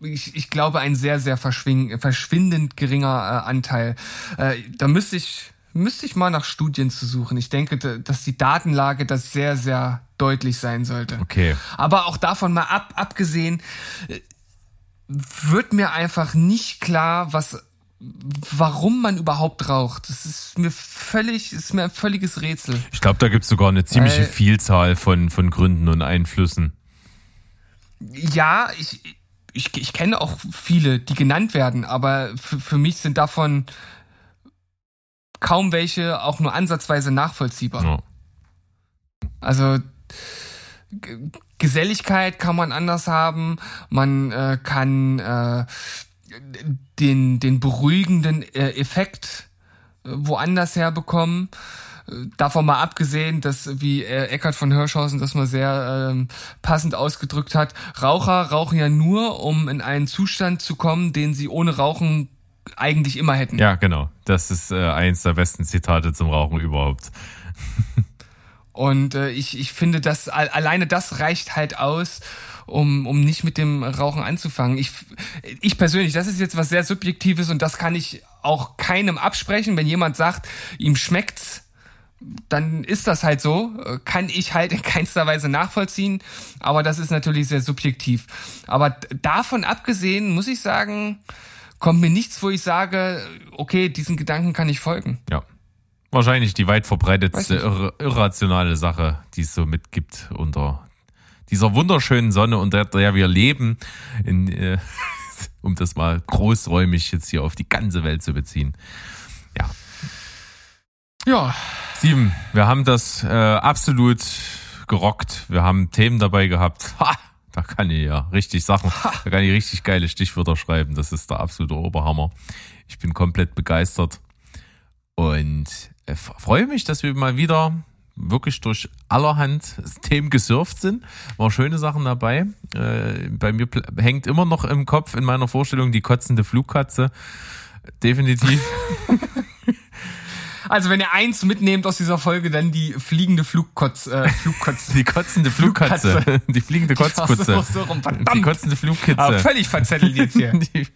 ich, ich glaube, ein sehr, sehr verschwindend geringer äh, Anteil. Äh, da müsste ich müsste ich mal nach Studien zu suchen. Ich denke, dass die Datenlage das sehr, sehr deutlich sein sollte. Okay. Aber auch davon mal ab, abgesehen, äh, wird mir einfach nicht klar, was, warum man überhaupt raucht. Das ist mir völlig, ist mir ein völliges Rätsel. Ich glaube, da gibt es sogar eine ziemliche Weil, Vielzahl von, von Gründen und Einflüssen. Ja, ich, ich, ich kenne auch viele, die genannt werden, aber für, für mich sind davon kaum welche auch nur ansatzweise nachvollziehbar. Ja. Also Geselligkeit kann man anders haben, man äh, kann äh, den, den beruhigenden äh, Effekt äh, woanders herbekommen. Davon mal abgesehen, dass, wie äh, Eckhard von Hirschhausen das mal sehr ähm, passend ausgedrückt hat, Raucher rauchen ja nur, um in einen Zustand zu kommen, den sie ohne Rauchen eigentlich immer hätten. Ja, genau. Das ist äh, eins der besten Zitate zum Rauchen überhaupt. Und äh, ich, ich finde, dass alleine das reicht halt aus, um, um nicht mit dem Rauchen anzufangen. Ich, ich persönlich, das ist jetzt was sehr Subjektives und das kann ich auch keinem absprechen. Wenn jemand sagt, ihm schmeckt's, dann ist das halt so. Kann ich halt in keinster Weise nachvollziehen. Aber das ist natürlich sehr subjektiv. Aber davon abgesehen muss ich sagen, kommt mir nichts, wo ich sage, okay, diesen Gedanken kann ich folgen. Ja. Wahrscheinlich die weit verbreitetste irr irrationale Sache, die es so mitgibt unter dieser wunderschönen Sonne, unter der wir leben, in, äh, um das mal großräumig jetzt hier auf die ganze Welt zu beziehen. Ja. Ja. Sieben, wir haben das äh, absolut gerockt. Wir haben Themen dabei gehabt. Ha, da kann ich ja richtig Sachen, da kann ich richtig geile Stichwörter schreiben. Das ist der absolute Oberhammer. Ich bin komplett begeistert. Und freue mich, dass wir mal wieder wirklich durch allerhand Themen gesurft sind. War schöne Sachen dabei. Äh, bei mir hängt immer noch im Kopf in meiner Vorstellung die kotzende Flugkatze. Definitiv. Also wenn ihr eins mitnehmt aus dieser Folge, dann die fliegende Flugkotz, äh, Flugkotze. Die kotzende Flugkatze. Flugkatze. Die fliegende Kotzkutze. So, so die kotzende Flugkitze. Aber völlig verzettelt jetzt hier. Die,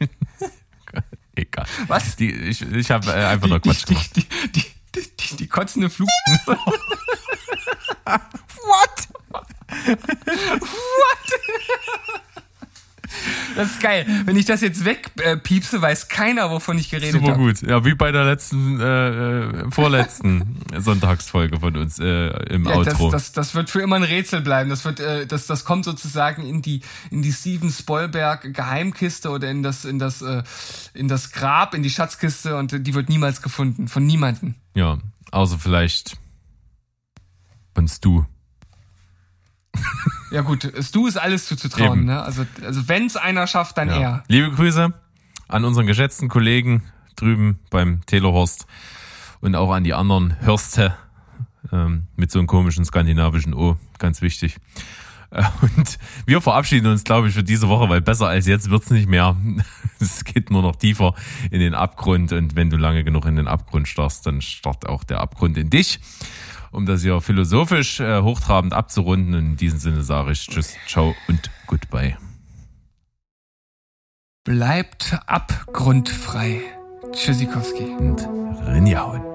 egal. Was? Die, ich ich habe äh, einfach nur Quatsch gemacht. Die, die, die, die, kotzende Flug. What? What? Das ist geil. Wenn ich das jetzt wegpiepse, weiß keiner, wovon ich geredet habe. Super gut. Ja, wie bei der letzten, äh, äh vorletzten Sonntagsfolge von uns äh, im ja, Outro. Das, das, das wird für immer ein Rätsel bleiben. Das wird, äh, das, das kommt sozusagen in die, in die Steven Spoilberg Geheimkiste oder in das, in das, äh, in das Grab, in die Schatzkiste und die wird niemals gefunden. Von niemanden. Ja, außer vielleicht von Stu. Ja gut, du ist alles zuzutrauen. Ne? Also, also wenn es einer schafft, dann ja. er. Liebe Grüße an unseren geschätzten Kollegen drüben beim Telehorst und auch an die anderen Hörste ähm, mit so einem komischen skandinavischen O, ganz wichtig. Und wir verabschieden uns, glaube ich, für diese Woche, weil besser als jetzt wird's nicht mehr. Es geht nur noch tiefer in den Abgrund und wenn du lange genug in den Abgrund starrst, dann starrt auch der Abgrund in dich um das hier philosophisch äh, hochtrabend abzurunden. In diesem Sinne sage ich Tschüss, ciao und goodbye. Bleibt abgrundfrei. Tschüssikowski. Und Rinjauen.